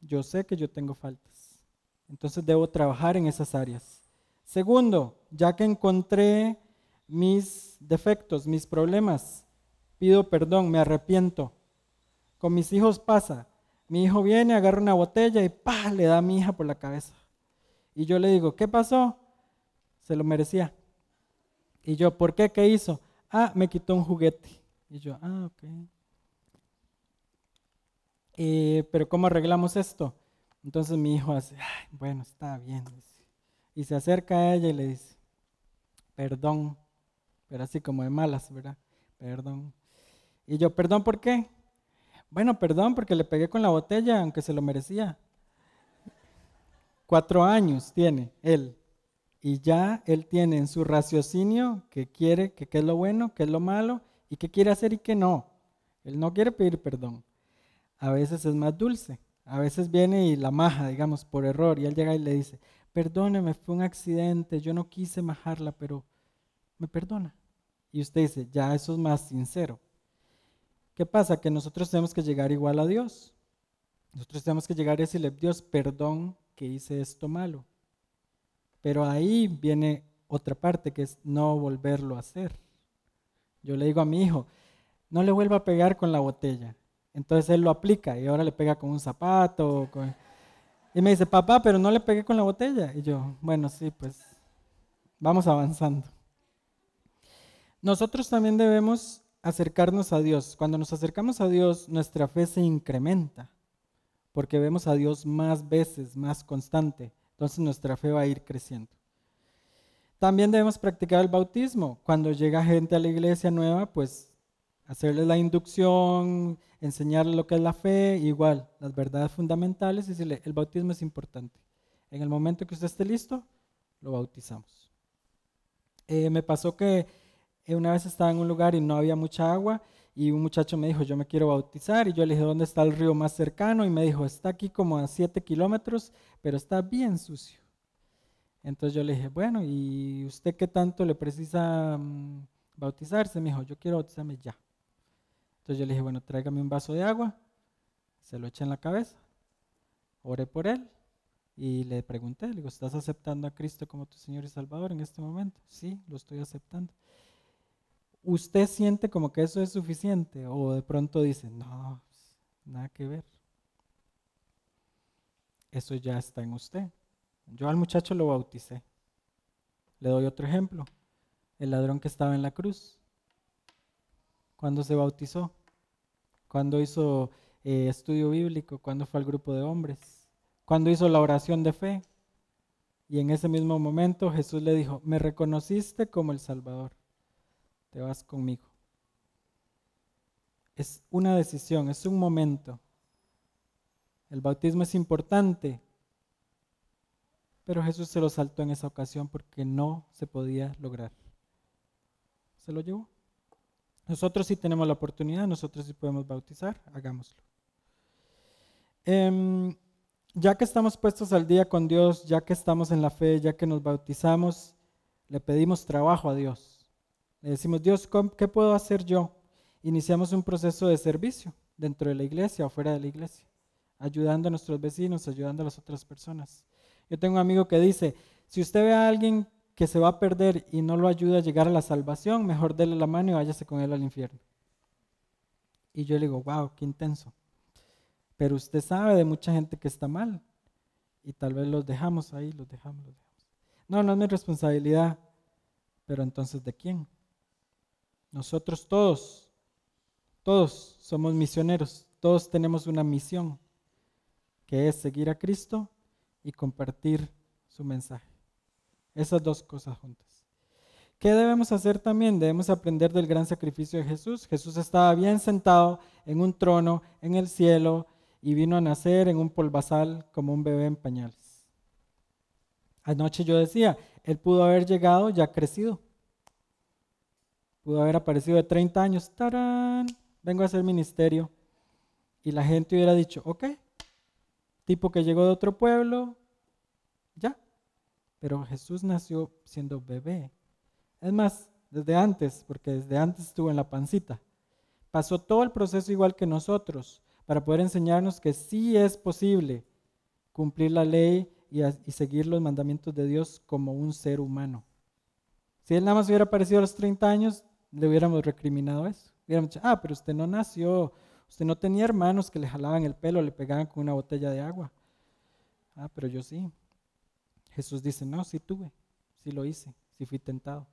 Yo sé que yo tengo faltas. Entonces debo trabajar en esas áreas. Segundo, ya que encontré mis defectos, mis problemas, pido perdón, me arrepiento. Con mis hijos pasa. Mi hijo viene, agarra una botella y ¡pa! le da a mi hija por la cabeza. Y yo le digo, ¿qué pasó? Se lo merecía. Y yo, ¿por qué? ¿Qué hizo? Ah, me quitó un juguete. Y yo, ah, ok. Eh, pero ¿cómo arreglamos esto? Entonces mi hijo hace, bueno, está bien. Y se acerca a ella y le dice, perdón, pero así como de malas, ¿verdad? Perdón. Y yo, perdón, ¿por qué? Bueno, perdón, porque le pegué con la botella, aunque se lo merecía. Cuatro años tiene él. Y ya él tiene en su raciocinio que quiere, que qué es lo bueno, qué es lo malo, y qué quiere hacer y qué no. Él no quiere pedir perdón. A veces es más dulce. A veces viene y la maja, digamos, por error, y él llega y le dice, perdóneme, fue un accidente, yo no quise majarla, pero me perdona. Y usted dice, ya eso es más sincero. ¿Qué pasa? Que nosotros tenemos que llegar igual a Dios. Nosotros tenemos que llegar y decirle, Dios, perdón que hice esto malo. Pero ahí viene otra parte que es no volverlo a hacer. Yo le digo a mi hijo, no le vuelva a pegar con la botella. Entonces él lo aplica y ahora le pega con un zapato. Y me dice, papá, pero no le pegué con la botella. Y yo, bueno, sí, pues vamos avanzando. Nosotros también debemos acercarnos a Dios. Cuando nos acercamos a Dios, nuestra fe se incrementa, porque vemos a Dios más veces, más constante. Entonces nuestra fe va a ir creciendo. También debemos practicar el bautismo. Cuando llega gente a la iglesia nueva, pues hacerle la inducción, enseñarle lo que es la fe, igual, las verdades fundamentales, y decirle, el bautismo es importante. En el momento que usted esté listo, lo bautizamos. Eh, me pasó que eh, una vez estaba en un lugar y no había mucha agua y un muchacho me dijo, yo me quiero bautizar y yo le dije, ¿dónde está el río más cercano? Y me dijo, está aquí como a 7 kilómetros, pero está bien sucio. Entonces yo le dije, bueno, ¿y usted qué tanto le precisa mm, bautizarse? Me dijo, yo quiero bautizarme ya. Entonces yo le dije, bueno, tráigame un vaso de agua, se lo eché en la cabeza, oré por él y le pregunté, le digo, ¿estás aceptando a Cristo como tu Señor y Salvador en este momento? Sí, lo estoy aceptando. ¿Usted siente como que eso es suficiente o de pronto dice, no, nada que ver? Eso ya está en usted. Yo al muchacho lo bauticé. Le doy otro ejemplo. El ladrón que estaba en la cruz. ¿Cuándo se bautizó? ¿Cuándo hizo eh, estudio bíblico? ¿Cuándo fue al grupo de hombres? ¿Cuándo hizo la oración de fe? Y en ese mismo momento Jesús le dijo, me reconociste como el Salvador te vas conmigo. Es una decisión, es un momento. El bautismo es importante, pero Jesús se lo saltó en esa ocasión porque no se podía lograr. Se lo llevó. Nosotros sí tenemos la oportunidad, nosotros sí podemos bautizar, hagámoslo. Em, ya que estamos puestos al día con Dios, ya que estamos en la fe, ya que nos bautizamos, le pedimos trabajo a Dios. Le decimos, Dios, ¿qué puedo hacer yo? Iniciamos un proceso de servicio dentro de la iglesia o fuera de la iglesia, ayudando a nuestros vecinos, ayudando a las otras personas. Yo tengo un amigo que dice, si usted ve a alguien que se va a perder y no lo ayuda a llegar a la salvación, mejor dele la mano y váyase con él al infierno. Y yo le digo, wow, qué intenso. Pero usted sabe de mucha gente que está mal y tal vez los dejamos ahí, los dejamos, los dejamos. No, no es mi responsabilidad, pero entonces ¿de quién? Nosotros todos, todos somos misioneros, todos tenemos una misión, que es seguir a Cristo y compartir su mensaje. Esas dos cosas juntas. ¿Qué debemos hacer también? Debemos aprender del gran sacrificio de Jesús. Jesús estaba bien sentado en un trono en el cielo y vino a nacer en un polvazal como un bebé en pañales. Anoche yo decía, él pudo haber llegado ya crecido. Pudo haber aparecido de 30 años, ¡tarán! Vengo a hacer ministerio. Y la gente hubiera dicho, ok, tipo que llegó de otro pueblo, ya. Pero Jesús nació siendo bebé. Es más, desde antes, porque desde antes estuvo en la pancita. Pasó todo el proceso igual que nosotros para poder enseñarnos que sí es posible cumplir la ley y, seguir los mandamientos de Dios como un ser humano. Si él nada más hubiera aparecido a los 30 años, le hubiéramos recriminado eso. Hubiéramos dicho, ah, pero usted no nació, usted no tenía hermanos que le jalaban el pelo, le pegaban con una botella de agua. Ah, pero yo sí. Jesús dice, no, sí tuve, sí lo hice, sí fui tentado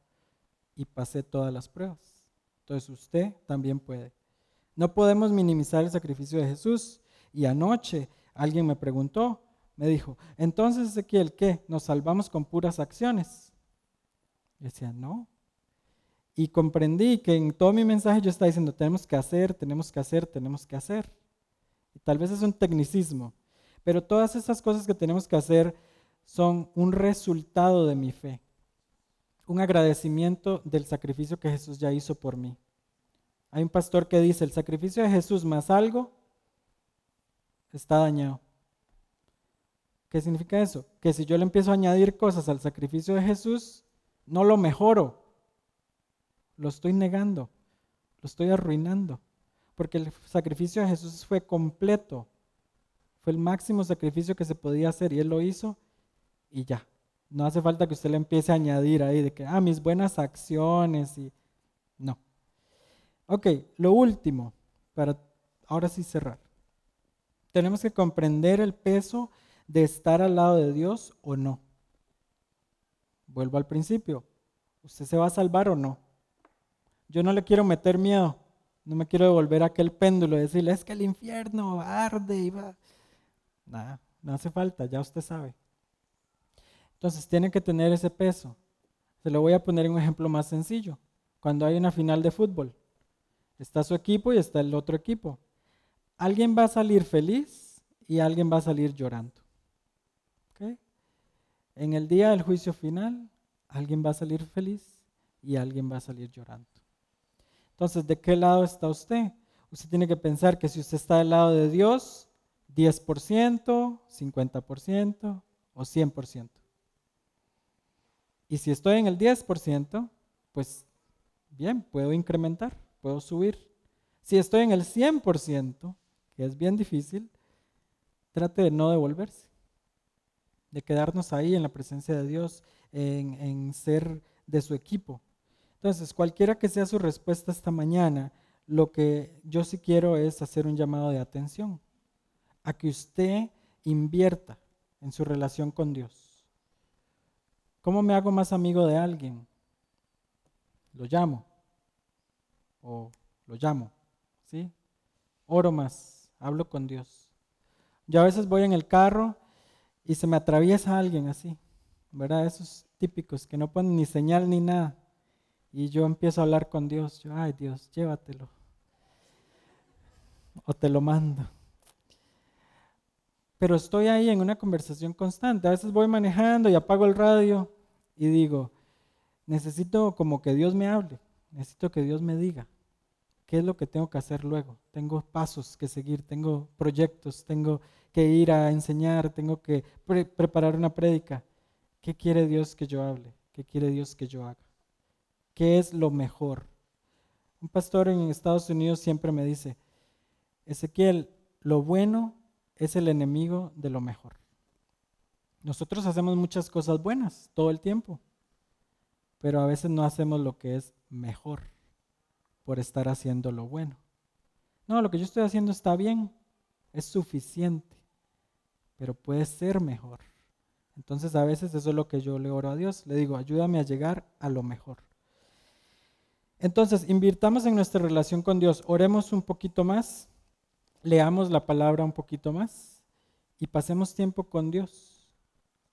y pasé todas las pruebas. Entonces usted también puede. No podemos minimizar el sacrificio de Jesús. Y anoche alguien me preguntó, me dijo, entonces Ezequiel, ¿qué? ¿Nos salvamos con puras acciones? Y decía, no, y comprendí que en todo mi mensaje yo estaba diciendo, tenemos que hacer, tenemos que hacer, tenemos que hacer. Y tal vez es un tecnicismo, pero todas esas cosas que tenemos que hacer son un resultado de mi fe, un agradecimiento del sacrificio que Jesús ya hizo por mí. Hay un pastor que dice, el sacrificio de Jesús más algo está dañado. ¿Qué significa eso? Que si yo le empiezo a añadir cosas al sacrificio de Jesús, no lo mejoro, lo estoy negando, lo estoy arruinando, porque el sacrificio de Jesús fue completo, fue el máximo sacrificio que se podía hacer y Él lo hizo y ya. No hace falta que usted le empiece a añadir ahí de que, ah, mis buenas acciones y... No. Ok, lo último, para ahora sí cerrar. Tenemos que comprender el peso de estar al lado de Dios o no. Vuelvo al principio. ¿Usted se va a salvar o no? Yo no le quiero meter miedo. No me quiero devolver a aquel péndulo y decirle, es que el infierno arde y va. Nada, no hace falta, ya usted sabe. Entonces tiene que tener ese peso. Se lo voy a poner en un ejemplo más sencillo. Cuando hay una final de fútbol, está su equipo y está el otro equipo. Alguien va a salir feliz y alguien va a salir llorando. En el día del juicio final, alguien va a salir feliz y alguien va a salir llorando. Entonces, ¿de qué lado está usted? Usted tiene que pensar que si usted está del lado de Dios, 10%, 50% o 100%. Y si estoy en el 10%, pues bien, puedo incrementar, puedo subir. Si estoy en el 100%, que es bien difícil, trate de no devolverse, de quedarnos ahí en la presencia de Dios, en, en ser de su equipo. Entonces, cualquiera que sea su respuesta esta mañana, lo que yo sí quiero es hacer un llamado de atención a que usted invierta en su relación con Dios. ¿Cómo me hago más amigo de alguien? Lo llamo o lo llamo, ¿sí? Oro más, hablo con Dios. Yo a veces voy en el carro y se me atraviesa alguien así, ¿verdad? Esos típicos que no ponen ni señal ni nada. Y yo empiezo a hablar con Dios. Yo, ay Dios, llévatelo. O te lo mando. Pero estoy ahí en una conversación constante. A veces voy manejando y apago el radio y digo, necesito como que Dios me hable. Necesito que Dios me diga qué es lo que tengo que hacer luego. Tengo pasos que seguir, tengo proyectos, tengo que ir a enseñar, tengo que preparar una prédica. ¿Qué quiere Dios que yo hable? ¿Qué quiere Dios que yo haga? ¿Qué es lo mejor? Un pastor en Estados Unidos siempre me dice, Ezequiel, lo bueno es el enemigo de lo mejor. nosotros hacemos muchas cosas buenas todo el tiempo, pero a veces no hacemos lo que es mejor por estar haciendo lo bueno. No, lo que yo estoy haciendo está bien, es suficiente, pero puede ser mejor. Entonces a veces eso es lo que yo le oro a Dios. Le digo, ayúdame a llegar a lo mejor. Entonces, invirtamos en nuestra relación con Dios, oremos un poquito más, leamos la palabra un poquito más y pasemos tiempo con Dios.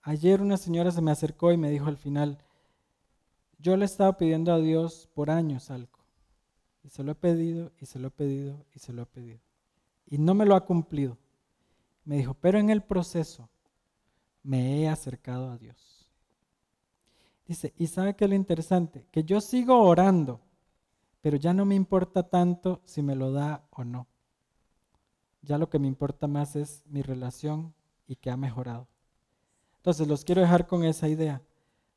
Ayer una señora se me acercó y me dijo al final, yo le estaba pidiendo a Dios por años algo. Y se lo he pedido, y se lo he pedido, y se lo he pedido. Y no me lo ha cumplido. Me dijo, pero en el proceso me he acercado a Dios. Dice, y sabe que lo interesante, que yo sigo orando pero ya no me importa tanto si me lo da o no. Ya lo que me importa más es mi relación y que ha mejorado. Entonces los quiero dejar con esa idea.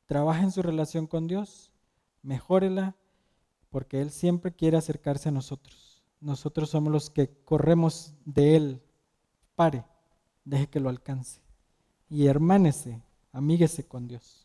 Trabaja en su relación con Dios, mejórela, porque Él siempre quiere acercarse a nosotros. Nosotros somos los que corremos de Él. Pare, deje que lo alcance. Y hermánese, amíguese con Dios.